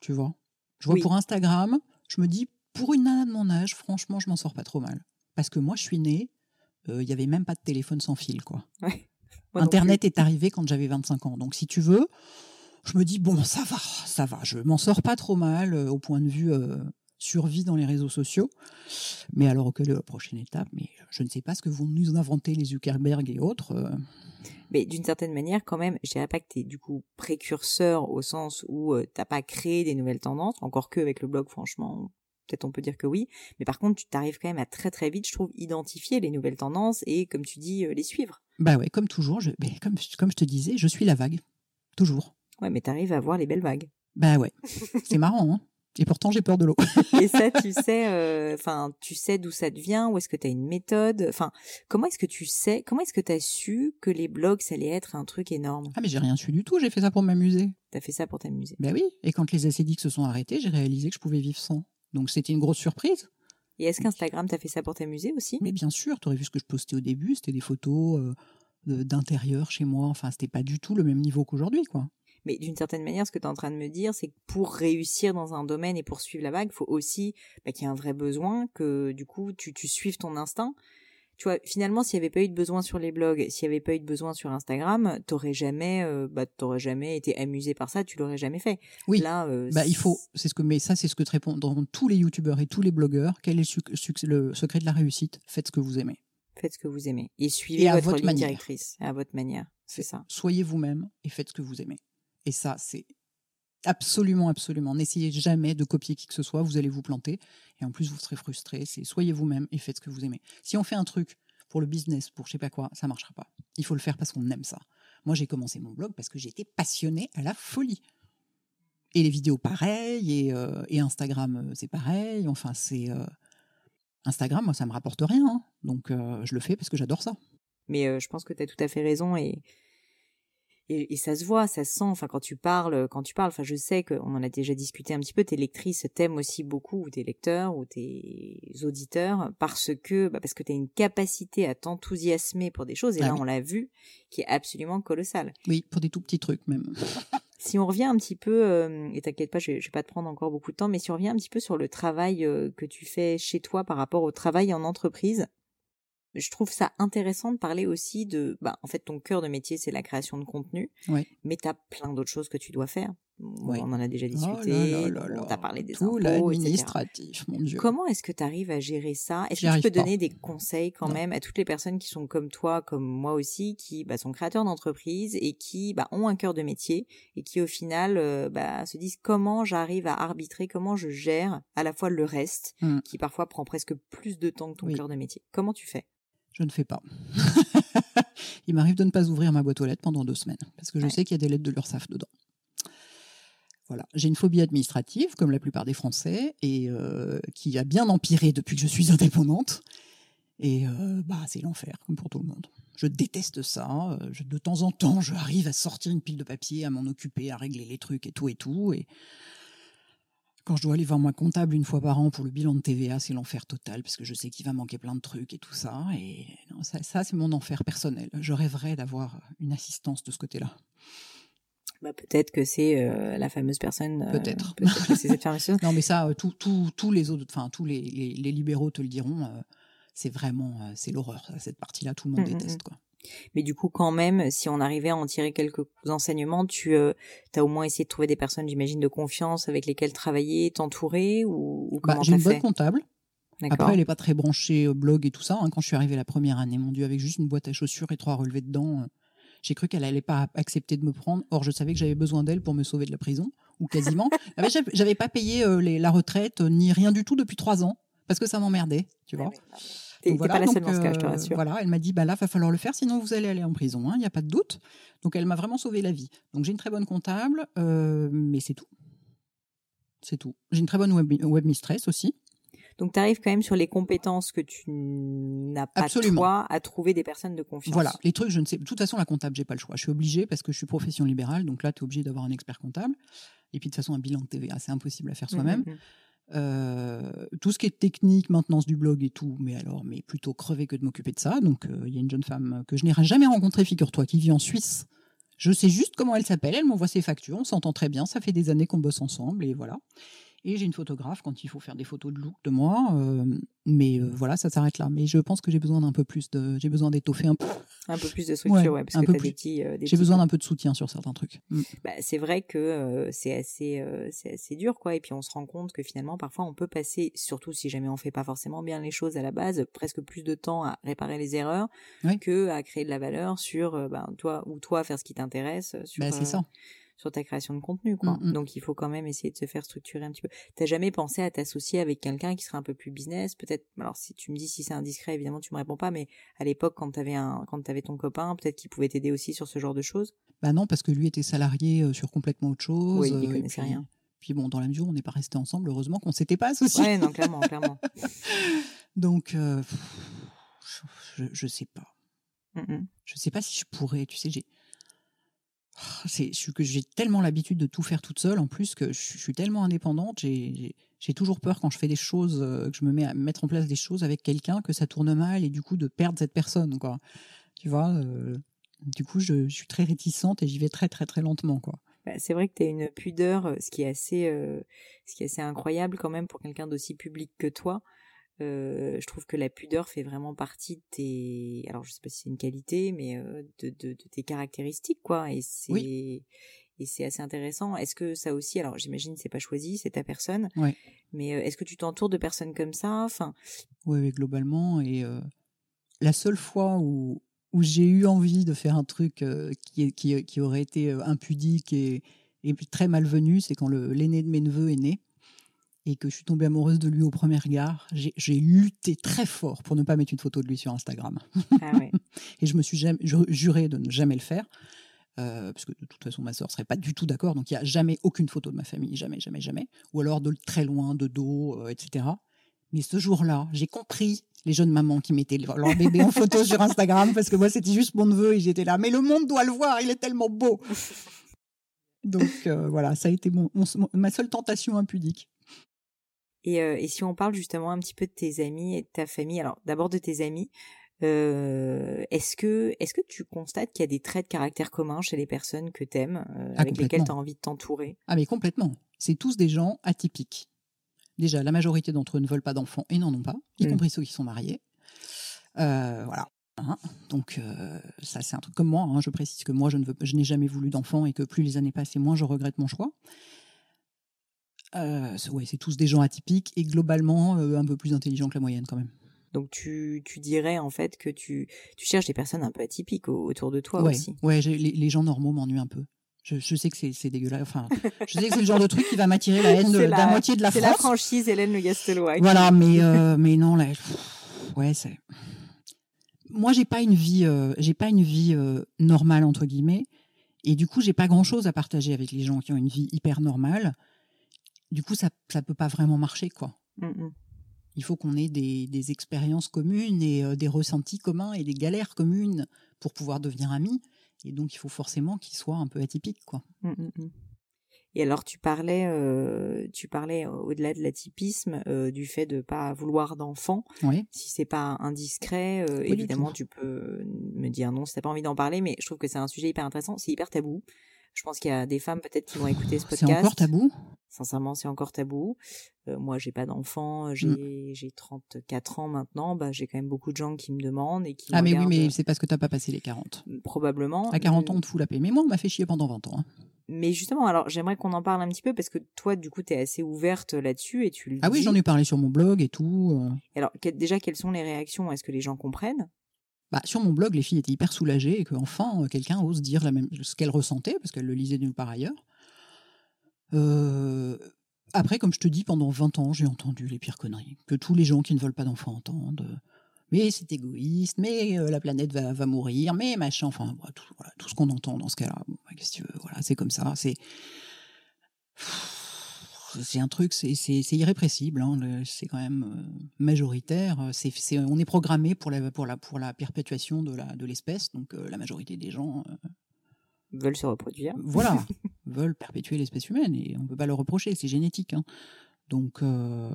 Tu vois? Je vois Oui. pour Instagram, je me dis, pour une nana de mon âge, franchement, je m'en sors pas trop mal. Parce que moi, je suis née, euh, il y avait même pas de téléphone sans fil, quoi. Ouais. Internet est arrivé quand j'avais 25 ans. Donc, si tu veux, je me dis, bon, ça va, ça va. Je m'en sors pas trop mal euh, au point de vue euh, survie dans les réseaux sociaux. Mais alors, quelle est la prochaine étape Mais je ne sais pas ce que vont nous inventer les Zuckerberg et autres. euh. Mais d'une certaine manière, quand même, je dirais pas que tu es du coup précurseur au sens où euh, t'as pas créé des nouvelles tendances, encore que avec le blog, franchement, peut-être on peut dire que oui. Mais par contre, tu t'arrives quand même à très très vite, je trouve, identifier les nouvelles tendances et, comme tu dis, euh, les suivre. Bah ouais, comme toujours, je, mais comme, comme je te disais, je suis la vague. Toujours. Ouais, mais t'arrives à voir les belles vagues. Bah ouais. C'est marrant, hein Et pourtant, j'ai peur de l'eau. Et ça, tu sais, euh, enfin, tu sais d'où ça te vient, ou est-ce que tu as une méthode Enfin, comment est-ce que tu sais, comment est-ce que tu as su que les blogs, ça allait être un truc énorme? Ah, mais j'ai rien su du tout, j'ai fait ça pour m'amuser. T'as fait ça pour t'amuser. Bah oui. Et quand les acédiques se sont arrêtés, j'ai réalisé que je pouvais vivre sans. Donc, c'était une grosse surprise. Et est-ce qu'Instagram, t'as fait ça pour t'amuser aussi? Mais bien sûr, tu aurais vu ce que je postais au début, c'était des photos euh, d'intérieur chez moi. Enfin, c'était pas du tout le même niveau qu'aujourd'hui, quoi. Mais d'une certaine manière, ce que tu es en train de me dire, c'est que pour réussir dans un domaine et poursuivre la vague, il faut aussi bah, qu'il y ait un vrai besoin, que du coup, tu, tu suives ton instinct. Tu vois, finalement, s'il n'y avait pas eu de besoin sur les blogs, s'il n'y avait pas eu de besoin sur Instagram, t'aurais jamais, euh, bah, t'aurais jamais été amusé par ça, tu l'aurais jamais fait. Oui. Là, euh, Bah, il faut, c'est ce que, mais ça, c'est ce que te répondront tous les youtubeurs et tous les blogueurs. Quel est le, secret de la réussite? Faites ce que vous aimez. Faites ce que vous aimez et suivez Et à votre, votre ligne manière. directrice à votre manière. C'est ça. Soyez vous-même et faites ce que vous aimez. Et ça, c'est absolument, absolument. N'essayez jamais de copier qui que ce soit, vous allez vous planter. Et en plus, vous serez frustré. Soyez vous-même et faites ce que vous aimez. Si on fait un truc pour le business, pour je sais pas quoi, ça marchera pas. Il faut le faire parce qu'on aime ça. Moi, j'ai commencé mon blog parce que j'étais passionnée à la folie. Et les vidéos, pareil. Et, euh, Instagram, euh, c'est pareil. Enfin, c'est. euh, Instagram, moi, ça me rapporte rien. hein. Donc, je le fais parce que j'adore ça. Mais je pense que tu as tout à fait raison et, et et ça se voit, ça se sent. Enfin, quand tu parles, quand tu parles, enfin, je sais qu'on en a déjà discuté un petit peu. Tes lectrices t'aiment aussi beaucoup, ou tes lecteurs, ou tes auditeurs, parce que bah, parce que tu as une capacité à t'enthousiasmer pour des choses. Et Ah là, oui. on l'a vu, qui est absolument colossale. Oui, pour des tout petits trucs même. Si on revient un petit peu, euh, et t'inquiète pas, je, je vais pas te prendre encore beaucoup de temps, mais si on revient un petit peu sur le travail euh, que tu fais chez toi par rapport au travail en entreprise, je trouve ça intéressant de parler aussi de, bah, en fait, ton cœur de métier, c'est la création de contenu, mais t'as plein d'autres choses que tu dois faire. on en a déjà Oh discuté, là là là on t'a parlé des Tout impôts, etc. mon Dieu. Comment est-ce que tu arrives à gérer ça? Est-ce que tu peux pas. donner des conseils quand Non. même à toutes les personnes qui sont comme toi, comme moi aussi, qui bah, sont créateurs d'entreprise et qui bah, ont un cœur de métier et qui au final euh, bah, se disent comment j'arrive à arbitrer, comment je gère à la fois le reste, Mm. qui parfois prend presque plus de temps que ton Oui. cœur de métier? Comment tu fais? Je ne fais pas. Il m'arrive de ne pas ouvrir ma boîte aux lettres pendant deux semaines, parce que je Ouais. sais qu'il y a des lettres de l'URSSAF dedans. Voilà. J'ai une phobie administrative, comme la plupart des Français, et euh, qui a bien empiré depuis que je suis indépendante. Et euh, bah, c'est l'enfer, comme pour tout le monde. Je déteste ça. Euh, je- de temps en temps, je arrive à sortir une pile de papier, à m'en occuper, à régler les trucs et tout et tout. Et quand je dois aller voir mon comptable une fois par an pour le bilan de TVA, c'est l'enfer total, parce que je sais qu'il va manquer plein de trucs et tout ça. Et non, ça, ça, c'est mon enfer personnel. Je rêverais d'avoir une assistance de ce côté-là. bah, Peut-être que c'est euh, la fameuse personne. euh, Peut-être. Que c'est cette fameuse personne. Non, mais ça, euh, tous les autres, enfin tous les, les- les libéraux te le diront. c'est vraiment, c'est l'horreur. Cette partie-là, tout le monde Mm, mm, déteste. Quoi. Mais du coup, quand même, si on arrivait à en tirer quelques enseignements, tu as au moins essayé de trouver des personnes, j'imagine, de confiance avec lesquelles travailler, t'entourer ou, ou Bah, comment J'ai une bonne comptable. Après, elle n'est pas très branchée euh, blog et tout ça. hein. Quand je suis arrivée la première année, mon Dieu, avec juste une boîte à chaussures et trois relevés dedans, euh, j'ai cru qu'elle allait pas accepter de me prendre. Or, je savais que j'avais besoin d'elle pour me sauver de la prison, ou quasiment. Ah j'avais- pas payé euh, les- la retraite euh, ni rien du tout depuis trois ans parce que ça m'emmerdait, tu vois. T'es Donc t'es voilà, pas la seule dans ce cas, je te euh, rassure. Voilà, elle m'a dit bah là, va falloir le faire, sinon vous allez aller en prison, il n'y a pas de doute. Donc elle m'a vraiment sauvé la vie. Donc j'ai une très bonne comptable, euh, mais c'est tout. C'est tout. J'ai une très bonne web, webmistress aussi. Donc, tu arrives quand même sur les compétences que tu n'as pas Absolument. toi à trouver des personnes de confiance. Voilà, les trucs, je ne sais. De toute façon, la comptable, j'ai pas le choix. Je suis obligée parce que je suis profession libérale, donc là, tu es obligé d'avoir un expert comptable. Et puis de toute façon, un bilan de TVA, c'est impossible à faire Mm, soi-même. mm, mm. Euh, tout ce qui est technique, maintenance du blog et tout, mais alors, mais plutôt crever que de m'occuper de ça. Donc, euh, il y a une jeune femme que je n'ai jamais rencontrée, figure-toi, qui vit en Suisse. Je sais juste comment elle s'appelle, elle m'envoie ses factures, on s'entend très bien, ça fait des années qu'on bosse ensemble, et voilà. Et j'ai une photographe quand il faut faire des photos de look de moi, euh, mais euh, voilà, ça s'arrête là. Mais je pense que j'ai besoin d'un peu plus de, j'ai besoin d'étoffer un peu. Un peu plus de structure, Ouais, ouais, parce un que peu plus. des petits. euh, J'ai besoin d'un peu de soutien sur certains trucs. Mm. bah, c'est vrai que c'est assez c'est assez dur quoi et puis on se rend compte que finalement parfois on peut passer surtout si jamais on fait pas forcément bien les choses à la base presque plus de temps à réparer les erreurs Oui. que à créer de la valeur sur ben, toi ou toi faire ce qui t'intéresse sur Bah, c'est ça. Sur ta création de contenu quoi Mm, mm. donc il faut quand même essayer de se faire structurer un petit peu t'as jamais pensé à t'associer avec quelqu'un qui serait un peu plus business? Peut-être alors si tu me dis si c'est indiscret évidemment tu me réponds pas mais à l'époque quand t'avais un quand t'avais ton copain peut-être qu'il pouvait t'aider aussi sur ce genre de choses? Bah non, parce que lui était salarié euh, sur complètement autre chose. Oui, il euh, connaissait puis- rien. Puis bon, dans la mesure où on n'est pas resté ensemble, heureusement qu'on s'était pas associés. ouais non clairement clairement Donc, euh, je, je sais pas. Mm, mm. Je sais pas si je pourrais. Tu sais, j'ai. Ah, c'est- que j'ai tellement l'habitude de tout faire toute seule en plus que je, suis- tellement indépendante j'ai toujours peur quand je fais des choses euh, que je me mets à mettre en place des choses avec quelqu'un que ça tourne mal et du coup de perdre cette personne quoi tu vois euh, du coup je, suis très réticente et j'y vais très très très lentement quoi Bah, c'est vrai que tu as une pudeur, euh, ce qui est assez, ce qui est assez incroyable quand même pour quelqu'un d'aussi public que toi. Euh, je trouve que la pudeur fait vraiment partie de tes, alors je sais pas si c'est une qualité, mais euh, de, de, de tes caractéristiques quoi. Et c'est et c'est assez intéressant. Est-ce que ça aussi, alors j'imagine c'est pas choisi, c'est ta personne, Ouais. mais euh, est-ce que tu t'entoures de personnes comme ça? Enfin, Oui, oui, globalement. Et euh, la seule fois où, où j'ai eu envie de faire un truc qui, qui, qui aurait été impudique et, et très malvenu, c'est quand l'aîné de mes neveux est né et que je suis tombée amoureuse de lui au premier regard. J'ai lutté très fort pour ne pas mettre une photo de lui sur Instagram. ah ouais. Et je me suis jamais, juré de ne jamais le faire. euh, parce que de toute façon, ma sœur serait pas du tout d'accord. Donc, il n'y a jamais aucune photo de ma famille. Jamais, jamais, jamais. Ou alors de très loin, de dos, euh, etc. Mais ce jour-là, j'ai compris les jeunes mamans qui mettaient leur leur bébé en photo sur Instagram parce que moi, c'était juste mon neveu et j'étais là. Mais le monde doit le voir, il est tellement beau. Donc, euh, voilà, ça a été mon, mon- ma seule tentation impudique. Et, euh, et si on parle justement un petit peu de tes amis et de ta famille, alors d'abord de tes amis, euh, est-ce que est-ce que tu constates qu'il y a des traits de caractère communs chez les personnes que t'aimes, euh, Ah, avec lesquelles tu as envie de t'entourer? Ah mais complètement. C'est tous des gens atypiques. Déjà, la majorité d'entre eux ne veulent pas d'enfants et n'en ont pas, y Mm. compris ceux qui sont mariés. Euh, voilà. Hein, donc ça c'est un truc comme moi. hein, je précise que moi je ne veux, je n'ai jamais voulu d'enfant et que plus les années passent et moins je regrette mon choix. Euh, c'est- ouais, c'est tous des gens atypiques et globalement euh, un peu plus intelligents que la moyenne quand même. Donc tu, tu dirais en fait que tu, tu cherches des personnes un peu atypiques au- autour de toi ouais, aussi. ouais, les, les gens normaux m'ennuient un peu. Je, je sais que c'est dégueulasse. Enfin, je sais que c'est le genre de truc qui va m'attirer la haine de, la la- moitié de la C'est la France. franchise Hélène Le Gastelois. Voilà, mais euh, mais non là, pff, ouais c'est. Moi j'ai pas une vie, j'ai pas une vie normale entre guillemets, et du coup j'ai pas grand chose à partager avec les gens qui ont une vie hyper normale. Du coup ça ça peut pas vraiment marcher quoi. Mm, mm. Il faut qu'on ait des, des expériences communes et euh, des ressentis communs et des galères communes pour pouvoir devenir amis. Et donc il faut forcément qu'ils soient un peu atypiques quoi. Mm. Et alors tu parlais, euh, tu parlais euh, au-delà de l'atypisme euh, du fait de pas vouloir d'enfant. Oui. Si c'est pas indiscret, euh, évidemment tu peux me dire non si t'as pas envie d'en parler, mais je trouve que c'est un sujet hyper intéressant, c'est hyper tabou. Je pense qu'il y a des femmes peut-être qui vont écouter ce C'est podcast. encore tabou? Sincèrement, c'est encore tabou. Euh, moi, j'ai pas d'enfant, j'ai j'ai 34 ans maintenant. Bah, j'ai quand même beaucoup de gens qui me demandent et qui Ah mais oui, mais c'est parce que t'as pas passé les 40. euh, probablement. À 40 ans, on te fout la paix. Mais moi, on m'a fait chier pendant 20 ans. hein. Mais justement, alors j'aimerais qu'on en parle un petit peu parce que toi, du coup, t'es assez ouverte là-dessus et tu le Ah oui, j'en ai parlé sur mon blog et tout. euh. Alors déjà, quelles sont les réactions? Est-ce que les gens comprennent? Bah, sur mon blog, les filles étaient hyper soulagées et qu'enfin, euh, quelqu'un ose dire la même, ce qu'elle ressentait, parce qu'elle le lisait nulle part ailleurs. Euh, Après, comme je te dis, pendant 20 ans, j'ai entendu les pires conneries que tous les gens qui ne veulent pas d'enfants entendent. Mais c'est égoïste, mais euh, la planète va, mourir, mais machin, enfin, tout, ce qu'on entend dans ce cas-là. Bah, qu'est-ce que tu veux, voilà, c'est comme ça, c'est. C'est un truc, c'est irrépressible, hein, le- c'est quand même euh, majoritaire. C'est c'est- on est programmé pour la, pour la, pour la perpétuation de la- de l'espèce, donc euh, la majorité des gens euh, Veulent se reproduire voilà, veulent perpétuer l'espèce humaine et on peut pas leur reprocher, c'est génétique. hein. Donc, euh,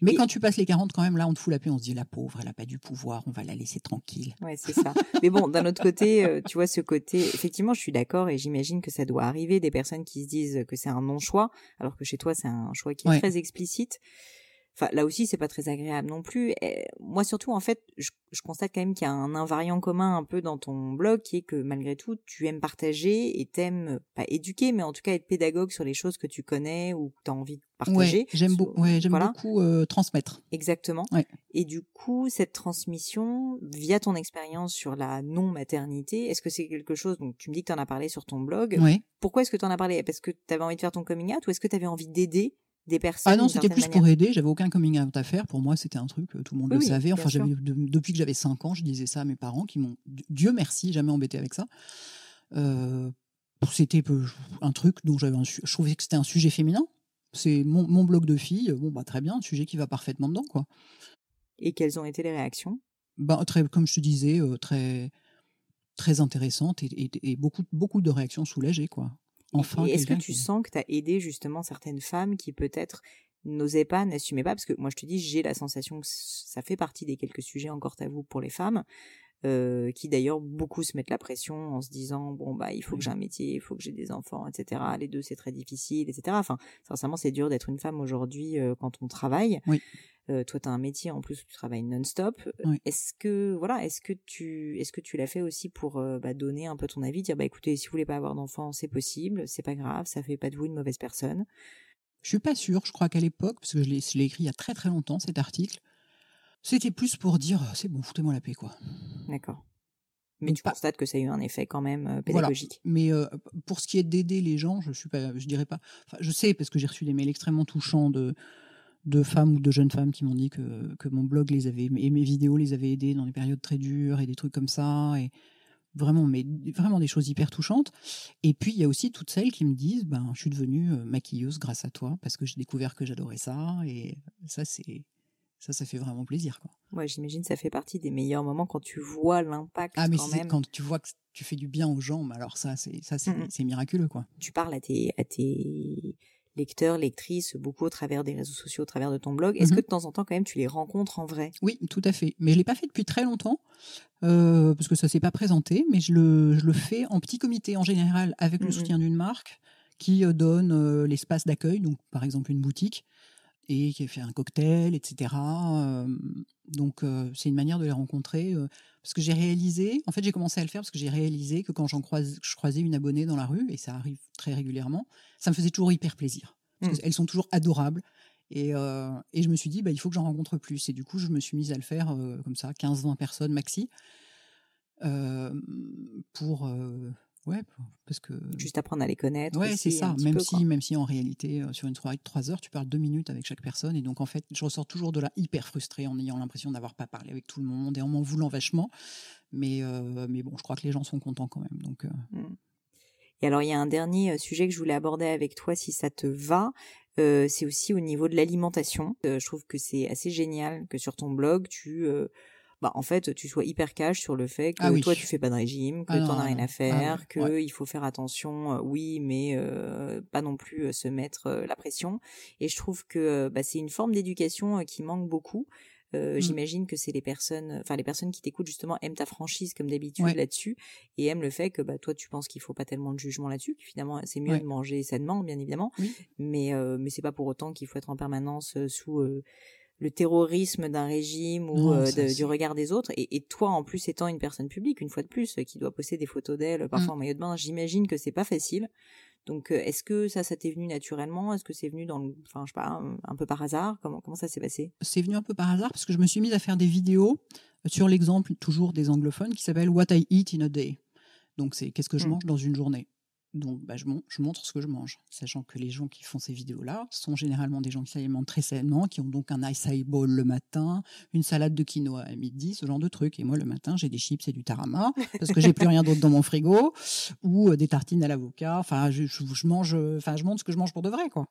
mais Et- quand tu passes les 40, quand même, là, on te fout la paix, on se dit la pauvre, elle a pas du pouvoir, on va la laisser tranquille. Ouais, c'est ça. Mais bon, d'un autre côté, euh, tu vois, ce côté, effectivement, je suis d'accord et j'imagine que ça doit arriver des personnes qui se disent que c'est un non-choix, alors que chez toi, c'est un choix qui est Ouais. très explicite. Enfin, là aussi, c'est pas très agréable non plus. Et moi, surtout, en fait, je, je constate quand même qu'il y a un invariant commun un peu dans ton blog qui est que malgré tout, tu aimes partager et t'aimes, pas éduquer, mais en tout cas être pédagogue sur les choses que tu connais ou que tu as envie de partager. Ouais, j'aime beau- ouais, voilà. beaucoup euh, transmettre. Exactement. Ouais. Et du coup, cette transmission, via ton expérience sur la non-maternité, est-ce que c'est quelque chose, donc tu me dis que tu en as parlé sur ton blog, pourquoi est-ce que tu en as parlé? Parce que tu avais envie de faire ton coming out ou est-ce que tu avais envie d'aider des personnes Ah non, c'était plus pour aider. J'avais aucun coming out à faire. Pour moi, c'était un truc, euh, tout le monde Oui, le savait. Enfin, sûr. j'avais de- depuis que j'avais 5 ans, je disais ça à mes parents qui m'ont, Dieu merci, jamais embêté avec ça. Euh, c'était un truc dont j'avais je trouvais que c'était un sujet féminin. C'est mon, mon blog de fille. Bon, bah, très bien, un sujet qui va parfaitement dedans, quoi. Et quelles ont été les réactions? Bah, très, comme je te disais, euh, très, très intéressante et, et- et beaucoup, beaucoup de réactions soulagées, quoi. Enfin, Et est-ce que tu qui- sens que tu as aidé justement certaines femmes qui peut-être n'osaient pas, n'assumaient pas? Parce que moi, je te dis, j'ai la sensation que ça fait partie des quelques sujets encore tabous pour les femmes, euh, qui d'ailleurs beaucoup se mettent la pression en se disant bon bah il faut que j'ai un métier, il faut que j'ai des enfants, etc. Les deux c'est très difficile, etc. Enfin, sincèrement, c'est dur d'être une femme aujourd'hui euh, quand on travaille. Oui. Euh, toi, tu as un métier en plus où tu travailles non-stop. Oui. Est-ce que voilà, est-ce que tu est-ce que tu l'as fait aussi pour euh, bah, donner un peu ton avis, dire bah écoutez, si vous voulez pas avoir d'enfants, c'est possible, c'est pas grave, ça fait pas de vous une mauvaise personne? Je suis pas sûre. Je crois qu'à l'époque, parce que je l'ai écrit il y a très très longtemps, cet article, c'était plus pour dire euh, c'est bon, foutez-moi la paix, quoi. D'accord. Mais Donc tu pas- constates que ça a eu un effet quand même euh, Voilà. pédagogique. Mais euh, pour ce qui est d'aider les gens, je suis pas, je dirais pas. Enfin, je sais parce que j'ai reçu des mails extrêmement touchants de de femmes ou de jeunes femmes qui m'ont dit que, que mon blog les avait et mes vidéos les avaient aidées dans des périodes très dures et des trucs comme ça et vraiment mais vraiment des choses hyper touchantes et puis il y a aussi toutes celles qui me disent ben je suis devenue maquilleuse grâce à toi parce que j'ai découvert que j'adorais ça et ça c'est ça ça fait vraiment plaisir quoi Ouais, j'imagine que ça fait partie des meilleurs moments quand tu vois l'impact ah mais quand c'est même. quand tu vois que tu fais du bien aux gens mais alors ça c'est ça c'est Mhm. c'est miraculeux quoi Tu parles à tes à tes lecteurs, lectrices, beaucoup au travers des réseaux sociaux, au travers de ton blog. Est-ce Mhm. que de temps en temps quand même tu les rencontres en vrai? Oui, tout à fait. Mais je l'ai pas fait depuis très longtemps euh, parce que ça s'est pas présenté. Mais je le, je le fais en petit comité en général avec le Mhm. soutien d'une marque qui euh, donne euh, l'espace d'accueil, donc par exemple une boutique. Et qui a fait un cocktail, etc. donc c'est une manière de les rencontrer. parce que j'ai réalisé, en fait j'ai commencé à le faire parce que j'ai réalisé que quand j'en croise, je croisais une abonnée dans la rue, et ça arrive très régulièrement, ça me faisait toujours hyper plaisir. Parce mmh. Elles sont toujours adorables. Et, et, je me suis dit, bah, il faut que j'en rencontre plus. Et du coup, je me suis mise à le faire comme ça, 15-20 personnes maxi, pour Ouais, parce que. Juste apprendre à les connaître. Ouais, c'est ça. Même si, même si en réalité, euh, sur une soirée de trois heures, tu parles deux minutes avec chaque personne. Et donc, en fait, je ressors toujours de là hyper frustrée en ayant l'impression d'avoir pas parlé avec tout le monde et en m'en voulant vachement. Mais, euh, mais bon, je crois que les gens sont contents quand même. Donc. Euh. Mmh. Et alors, il y a un dernier sujet que je voulais aborder avec toi, si ça te va. c'est aussi au niveau de l'alimentation. je trouve que c'est assez génial que sur ton blog, tu bah en fait tu sois hyper cash sur le fait que ah toi tu fais pas de régime, que tu ah t'en as rien à ah faire, que il faut faire attention, euh, oui, mais euh, pas non plus euh, se mettre la pression. Et je trouve que bah, c'est une forme d'éducation qui manque beaucoup. Mmh. J'imagine que c'est les personnes, enfin les personnes qui t'écoutent justement aiment ta franchise comme d'habitude là-dessus et aiment le fait que bah toi tu penses qu'il faut pas tellement de jugement là-dessus, que finalement c'est mieux de manger sainement bien évidemment, mais mais c'est pas pour autant qu'il faut être en permanence sous le terrorisme d'un régime ou euh, du regard des autres. Et, toi, en plus, étant une personne publique, une fois de plus, qui doit poster des photos d'elle, parfois mm. en maillot de bain, j'imagine que c'est pas facile. Donc, euh, est-ce que ça, ça t'est venu naturellement? Est-ce que c'est venu dans le, enfin, je sais pas, un, peu par hasard? Comment, comment ça s'est passé? C'est venu un peu par hasard parce que je me suis mise à faire des vidéos sur l'exemple toujours des anglophones qui s'appelle What I Eat in a Day. Donc, c'est qu'est-ce que je mm. mange dans une journée? Donc, bah, je, montre ce que je mange, sachant que les gens qui font ces vidéos-là sont généralement des gens qui s'alimentent très sainement, qui ont donc un ice bowl le matin, une salade de quinoa à midi, ce genre de trucs. Et moi, le matin, j'ai des chips et du tarama parce que j'ai plus rien d'autre dans mon frigo, ou euh, des tartines à l'avocat. Enfin, je, je, mange, enfin, je montre ce que je mange pour de vrai, quoi.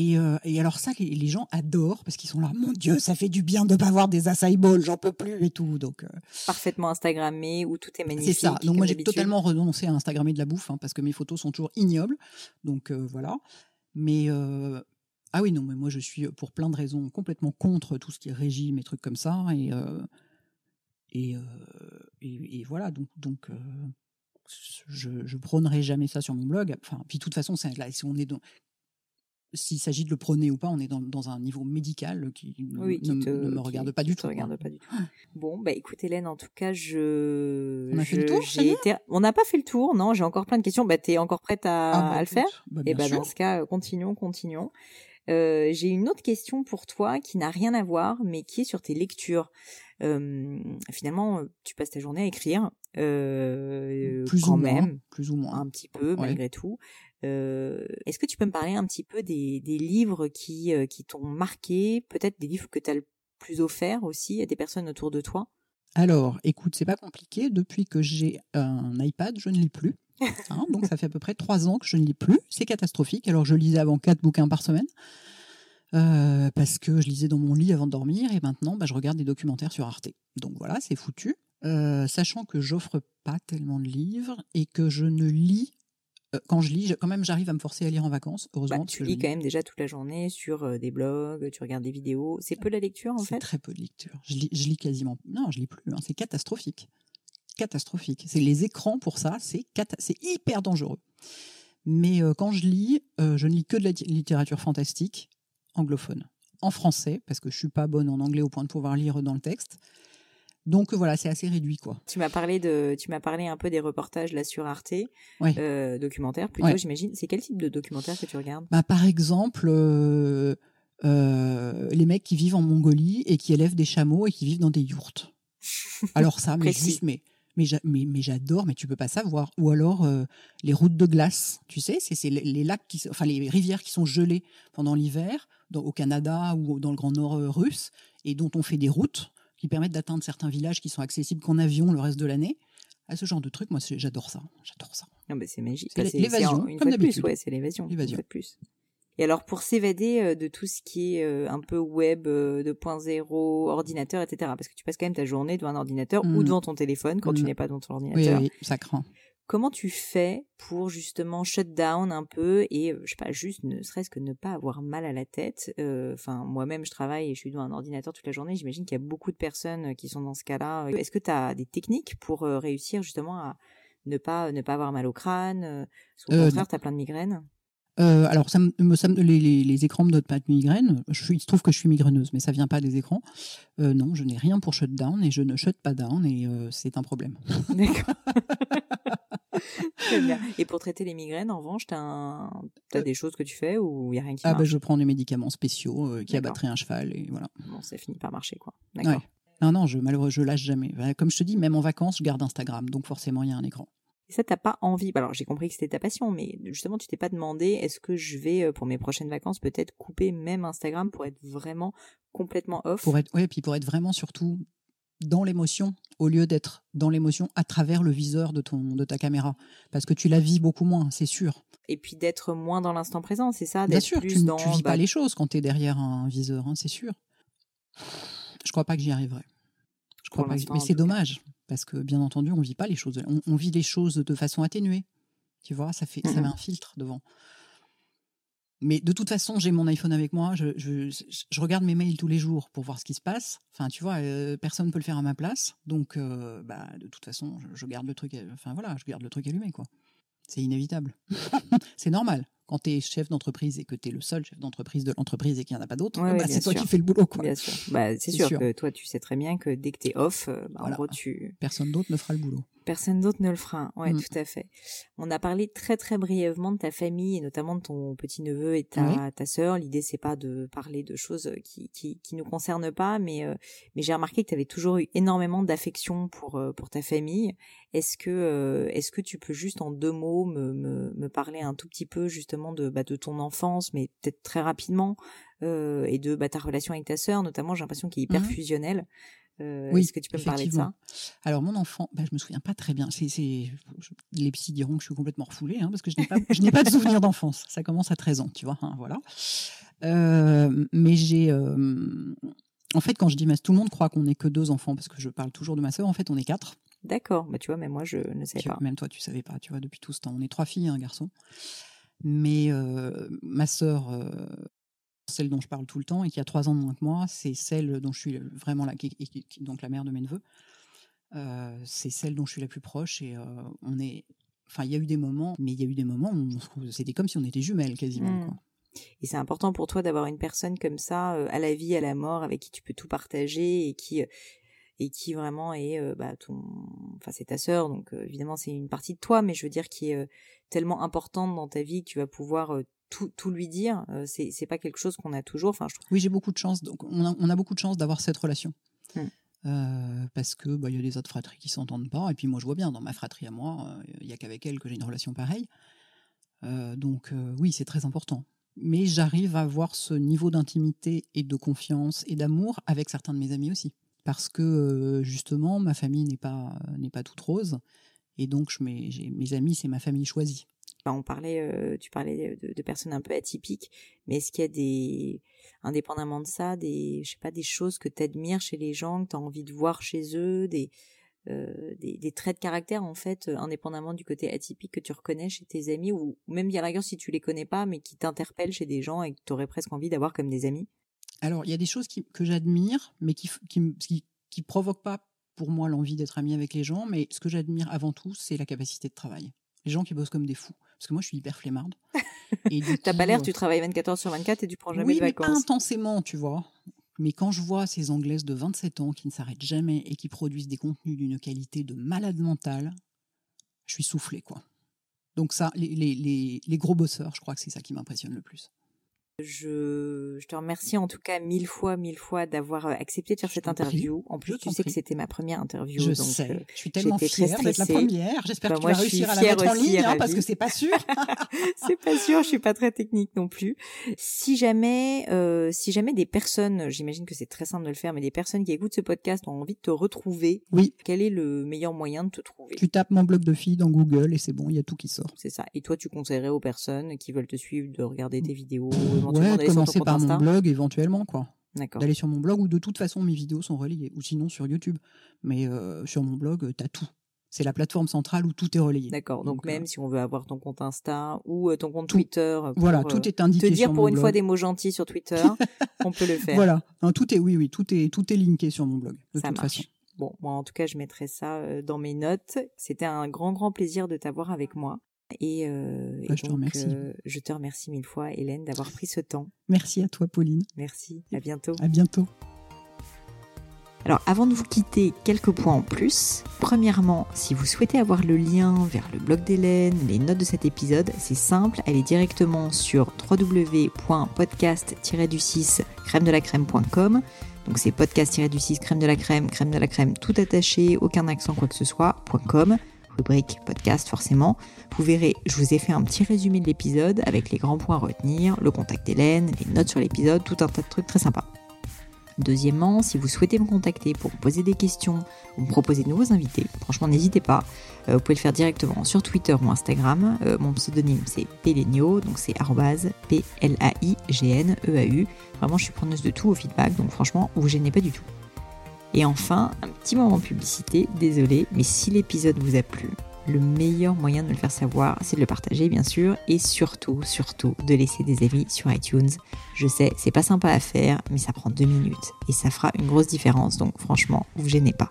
Euh, et, alors ça, les, gens adorent parce qu'ils sont là, mon Dieu, ça fait du bien de pas avoir des acai bowls, j'en peux plus et tout. Donc euh. parfaitement Instagrammé où tout est magnifique. C'est ça. Donc moi j'ai totalement renoncé à Instagrammer de la bouffe hein, parce que mes photos sont toujours ignobles. Donc euh, voilà. Mais ah oui non, mais moi je suis pour plein de raisons complètement contre tout ce qui est régime et trucs comme ça et et, et, voilà donc donc je, je prônerai jamais ça sur mon blog. Enfin, puis de toute façon, là, si on est dans, s'il s'agit de le prôner ou pas, on est dans, un niveau médical qui, ne, me regarde pas du tout. Regarde pas du tout. Bon, bah écoute Hélène, en tout cas, je. On a fait le tour, On n'a pas fait le tour, non. J'ai encore plein de questions. Bah t'es encore prête à, ah, bah, le faire bah, Et bah dans ce cas, continuons, continuons. Euh, j'ai une autre question pour toi qui n'a rien à voir, mais qui est sur tes lectures. Euh, finalement, tu passes ta journée à écrire, euh, plus quand ou même, moins, plus ou moins, un petit peu malgré tout. Euh, Est-ce que tu peux me parler un petit peu des, des livres qui, euh, qui t'ont marqué, peut-être des livres que tu as le plus offert aussi à des personnes autour de toi? Alors, écoute, c'est pas compliqué. Depuis que j'ai un iPad, je ne lis plus. Hein, donc ça fait à peu près trois ans que je ne lis plus. C'est catastrophique. Alors je lisais avant quatre bouquins par semaine. Euh, parce que je lisais dans mon lit avant de dormir et maintenant bah, je regarde des documentaires sur Arte. Donc voilà, c'est foutu. Euh, sachant que j'offre pas tellement de livres et que je ne lis quand je lis, quand même, j'arrive à me forcer à lire en vacances. Heureusement. Bah, tu lis quand même déjà toute la journée sur euh, des blogs, tu regardes des vidéos. C'est peu la lecture en fait? C'est très peu de lecture. Je lis, je lis quasiment. Non, je lis plus. Hein. C'est catastrophique. Catastrophique. C'est les écrans pour ça. C'est c'est hyper dangereux. Mais euh, quand je lis, je ne lis que de la littérature fantastique anglophone, en français parce que je suis pas bonne en anglais au point de pouvoir lire dans le texte. Donc voilà, c'est assez réduit quoi. Tu m'as parlé de, tu m'as parlé un peu des reportages là sur Arte, euh, documentaires plutôt, j'imagine. C'est quel type de documentaire que tu regardes? Bah, par exemple, euh, euh, les mecs qui vivent en Mongolie et qui élèvent des chameaux et qui vivent dans des yourtes. Alors ça, mais juste, mais mais, mais, j'adore, mais tu peux pas savoir. Ou alors les routes de glace, tu sais, c'est les, lacs qui, enfin les rivières qui sont gelées pendant l'hiver, au Canada ou dans le Grand Nord russe, et dont on fait des routes qui permettent d'atteindre certains villages qui sont accessibles qu'en avion le reste de l'année. À ce genre de truc, moi, j'adore ça. J'adore ça. Non, mais c'est magique. C'est l'évasion, comme d'habitude. Ouais, c'est l'évasion. L'évasion. plus. Et alors, pour s'évader euh, de tout ce qui est euh, un peu web 2.0, euh, ordinateur, etc., parce que tu passes quand même ta journée devant un ordinateur ou mmh. devant ton téléphone quand tu mmh. n'es pas devant ton ordinateur. Oui, oui, ça craint. Comment tu fais pour justement shut down un peu et euh, je sais pas juste ne serait-ce que ne pas avoir mal à la tête? Euh, enfin moi-même je travaille et je suis devant un ordinateur toute la journée. J'imagine qu'il y a beaucoup de personnes euh, qui sont dans ce cas-là. Est-ce que tu as des techniques pour réussir justement à ne pas ne pas avoir mal au crâne au contraire tu as plein de migraines? Euh, alors, ça me, ça me- les, les- les écrans me donnent pas de migraine. Je il se trouve que je suis migraineuse, mais ça vient pas des écrans. Euh, non, je n'ai rien pour shutdown et je ne shut pas down et euh, c'est un problème. D'accord. Très bien. Et pour traiter les migraines, en revanche, t'as un... t'as Euh, des choses que tu fais ou il y a rien qui Ah, bah, je prends des médicaments spéciaux euh, qui abattraient un cheval et voilà. Bon, ça finit par marcher, quoi. D'accord. Ouais. Non, non, je, malheureusement, je lâche jamais. Bah, Comme je te dis, même en vacances, je garde Instagram, donc forcément, il y a un écran. Et ça, t'as pas envie. Alors, j'ai compris que c'était ta passion, mais justement, tu t'es pas demandé, est-ce que je vais, euh, pour mes prochaines vacances, peut-être couper même Instagram pour être vraiment complètement off? Pour être, ouais, puis pour être vraiment surtout dans l'émotion, au lieu d'être dans l'émotion à travers le viseur de, ton, de ta caméra. Parce que tu la vis beaucoup moins, c'est sûr. Et puis d'être moins dans l'instant présent, c'est ça Bien sûr, plus tu, dans. tu vis bah, pas les choses quand tu es derrière un viseur, hein, c'est sûr. Je crois pas que j'y arriverai. Je crois Pour pas que- Mais c'est dommage, parce que bien entendu, on vit pas les choses. On, on vit les choses de façon atténuée. Tu vois, ça, fait, ça Mhm. met un filtre devant. Mais de toute façon, j'ai mon iPhone avec moi. Je, regarde mes mails tous les jours pour voir ce qui se passe. Enfin, tu vois, euh, personne ne peut le faire à ma place. Donc, euh, bah, de toute façon, je, je garde le truc. Enfin voilà, je garde le truc allumé, quoi. C'est inévitable. c'est normal. Quand tu es chef d'entreprise et que tu es le seul chef d'entreprise de l'entreprise et qu'il n'y en a pas d'autres, Ouais, bah, c'est toi qui fais le boulot. Quoi. Bien sûr. Bah, c'est sûr, sûr. que toi, tu sais très bien que dès que off, euh, bah, Voilà. en gros, tu. Personne d'autre ne fera le boulot. Personne d'autre ne le fera. Ouais, Mm. tout à fait. On a parlé très très brièvement de ta famille et notamment de ton petit neveu et ta ta sœur. L'idée c'est pas de parler de choses qui qui qui nous concernent pas, mais euh, mais j'ai remarqué que tu avais toujours eu énormément d'affection pour euh, pour ta famille. Est-ce que euh, est-ce que tu peux juste en deux mots me me, me parler un tout petit peu justement de bah, de ton enfance, mais peut-être très rapidement euh, et de bah, ta relation avec ta sœur, notamment. J'ai l'impression qu'il est hyper Mhm. fusionnel. Euh, Oui, Est-ce que tu peux me parler de ça? Alors, mon enfant, bah, je me souviens pas très bien. C'est, les psys diront que je suis complètement refoulée, hein, parce que je n'ai pas, je n'ai pas de souvenir d'enfance. Ça commence à 13 ans, tu vois. hein, voilà. Euh, mais j'ai. euh, en fait, quand je dis, mais tout le monde croit qu'on n'est que deux enfants, parce que je parle toujours de ma sœur. En fait, on est quatre. D'accord. Bah tu vois, même moi je ne sais pas. même toi, tu savais pas, tu vois, depuis tout ce temps. On est trois filles et un garçon. Mais ma sœur, celle dont je parle tout le temps et qui a trois ans de moins que moi, c'est celle dont je suis vraiment la, qui, qui- qui- donc la mère de mes neveux. C'est celle dont je suis la plus proche et on est. Enfin, il y a eu des moments, mais il y a eu des moments où c'était comme si on était jumelles quasiment. Mm. quoi. Et c'est important pour toi d'avoir une personne comme ça, euh, à la vie, à la mort, avec qui tu peux tout partager et qui, euh, et qui vraiment est, euh, bah, ton, enfin, c'est ta sœur, donc euh, évidemment c'est une partie de toi, mais je veux dire qui est euh, tellement importante dans ta vie que tu vas pouvoir tout, tout lui dire. C'est, c'est pas quelque chose qu'on a toujours. Enfin, je trouve. Oui, j'ai beaucoup de chance. Donc, on a, on a beaucoup de chance d'avoir cette relation. Mm. Euh, parce que bah, il y a des autres fratries qui s'entendent pas. Et puis moi, je vois bien dans ma fratrie à moi, il y a qu'avec elle que j'ai une relation pareille. Donc oui, c'est très important. Mais j'arrive à avoir ce niveau d'intimité et de confiance et d'amour avec certains de mes amis aussi. Parce que justement, ma famille n'est pas, n'est pas toute rose. Et donc, je, mes, amis, c'est ma famille choisie. Enfin, on parlait, tu parlais de, personnes un peu atypiques, mais est-ce qu'il y a des, indépendamment de ça, des, je sais pas, des choses que tu admires chez les gens, que tu as envie de voir chez eux, des, des, traits de caractère en fait, indépendamment du côté atypique que tu reconnais chez tes amis, ou même bien la si tu les connais pas, mais qui t'interpellent chez des gens et que tu aurais presque envie d'avoir comme des amis? Alors, il y a des choses qui- que j'admire, mais qui, qui provoquent pas pour moi l'envie d'être ami avec les gens. Mais ce que j'admire avant tout, c'est la capacité de travail. Les gens qui bossent comme des fous. Parce que moi, je suis hyper flemmarde. Et T'as pas l'air, euh, tu travailles 24 heures sur 24 et tu prends jamais oui, de mais pas vacances. intensément, tu vois. Mais quand je vois ces Anglaises de 27 ans qui ne s'arrêtent jamais et qui produisent des contenus d'une qualité de malade mentale, je suis soufflée, quoi. Donc ça, les, les, les, les gros bosseurs, je crois que c'est ça qui m'impressionne le plus. Je, je te remercie en tout cas mille fois, mille fois d'avoir euh, accepté de faire Je cette prie. interview. En plus, Je tu sais que c'était ma première interview. Je donc, sais. euh, je suis tellement fière d'être la première. J'espère Bah, que moi, tu vas réussir à la mettre en ligne, hein, parce que c'est pas sûr. c'est pas sûr, je suis pas très technique non plus. Si jamais, euh, si jamais des personnes, j'imagine que c'est très simple de le faire, mais des personnes qui écoutent ce podcast ont envie de te retrouver, oui, quel est le meilleur moyen de te trouver? Tu tapes mon blog de filles dans Google et c'est bon, il y a tout qui sort. C'est ça. Et toi, tu conseillerais aux personnes qui veulent te suivre de regarder tes vidéos, éventuellement ton commencer par mon blog éventuellement, quoi. D'aller sur mon blog où de toute façon mes vidéos sont relayées, ou sinon sur YouTube. Mais euh, sur mon blog, euh, t'as tout. C'est la plateforme centrale où tout est relayé. D'accord. Donc, Donc, même euh, si on veut avoir ton compte Insta ou euh, ton compte Tout. Twitter, euh, pour, Voilà, euh, tout est te indiqué dire sur pour mon une blog. fois des mots gentils sur Twitter, on peut le faire. Voilà, Non, tout est, oui, oui, tout est, tout est linké sur mon blog, de Ça toute marche. façon. Bon, moi en tout cas, je mettrai ça euh, dans mes notes. C'était un grand, grand plaisir de t'avoir avec moi. Et, euh, Bah, et je te donc, remercie. euh, je te remercie mille fois, Hélène, d'avoir pris ce temps. Merci à toi, Pauline. Merci. À bientôt. À bientôt. Alors avant de vous quitter, quelques points en plus. Premièrement, si vous souhaitez avoir le lien vers le blog d'Hélène, les notes de cet épisode, c'est simple, elle est directement sur www.podcast-du6 crème de la crème.com. Donc c'est podcast-du6 crème de la crème, crème de la crème tout attaché, aucun accent quoi que ce soit, .com, rubrique podcast forcément. Vous verrez, je vous ai fait un petit résumé de l'épisode avec les grands points à retenir, le contact d'Hélène, les notes sur l'épisode, tout un tas de trucs très sympas. Deuxièmement, si vous souhaitez me contacter pour me poser des questions ou me proposer de nouveaux invités, franchement n'hésitez pas. Euh, vous pouvez le faire directement sur Twitter ou Instagram. Euh, mon pseudonyme c'est Pelenio, donc c'est P-L-A-I-G-N-E-A-U. Vraiment, je suis preneuse de tout au feedback, donc franchement, vous gênez pas du tout. Et enfin, un petit moment publicité, désolé, mais si l'épisode vous a plu, le meilleur moyen de le faire savoir, c'est de le partager bien sûr, et surtout, surtout, de laisser des avis sur iTunes. Je sais, c'est pas sympa à faire, mais ça prend deux minutes, et ça fera une grosse différence, donc franchement, vous gênez pas.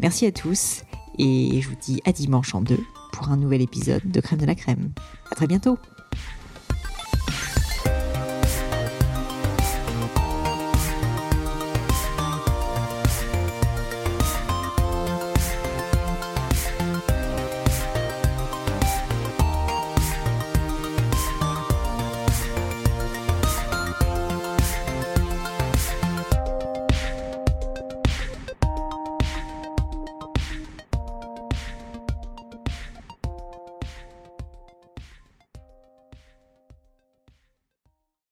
Merci à tous, et je vous dis à dimanche en deux pour un nouvel épisode de Crème de la Crème. À très bientôt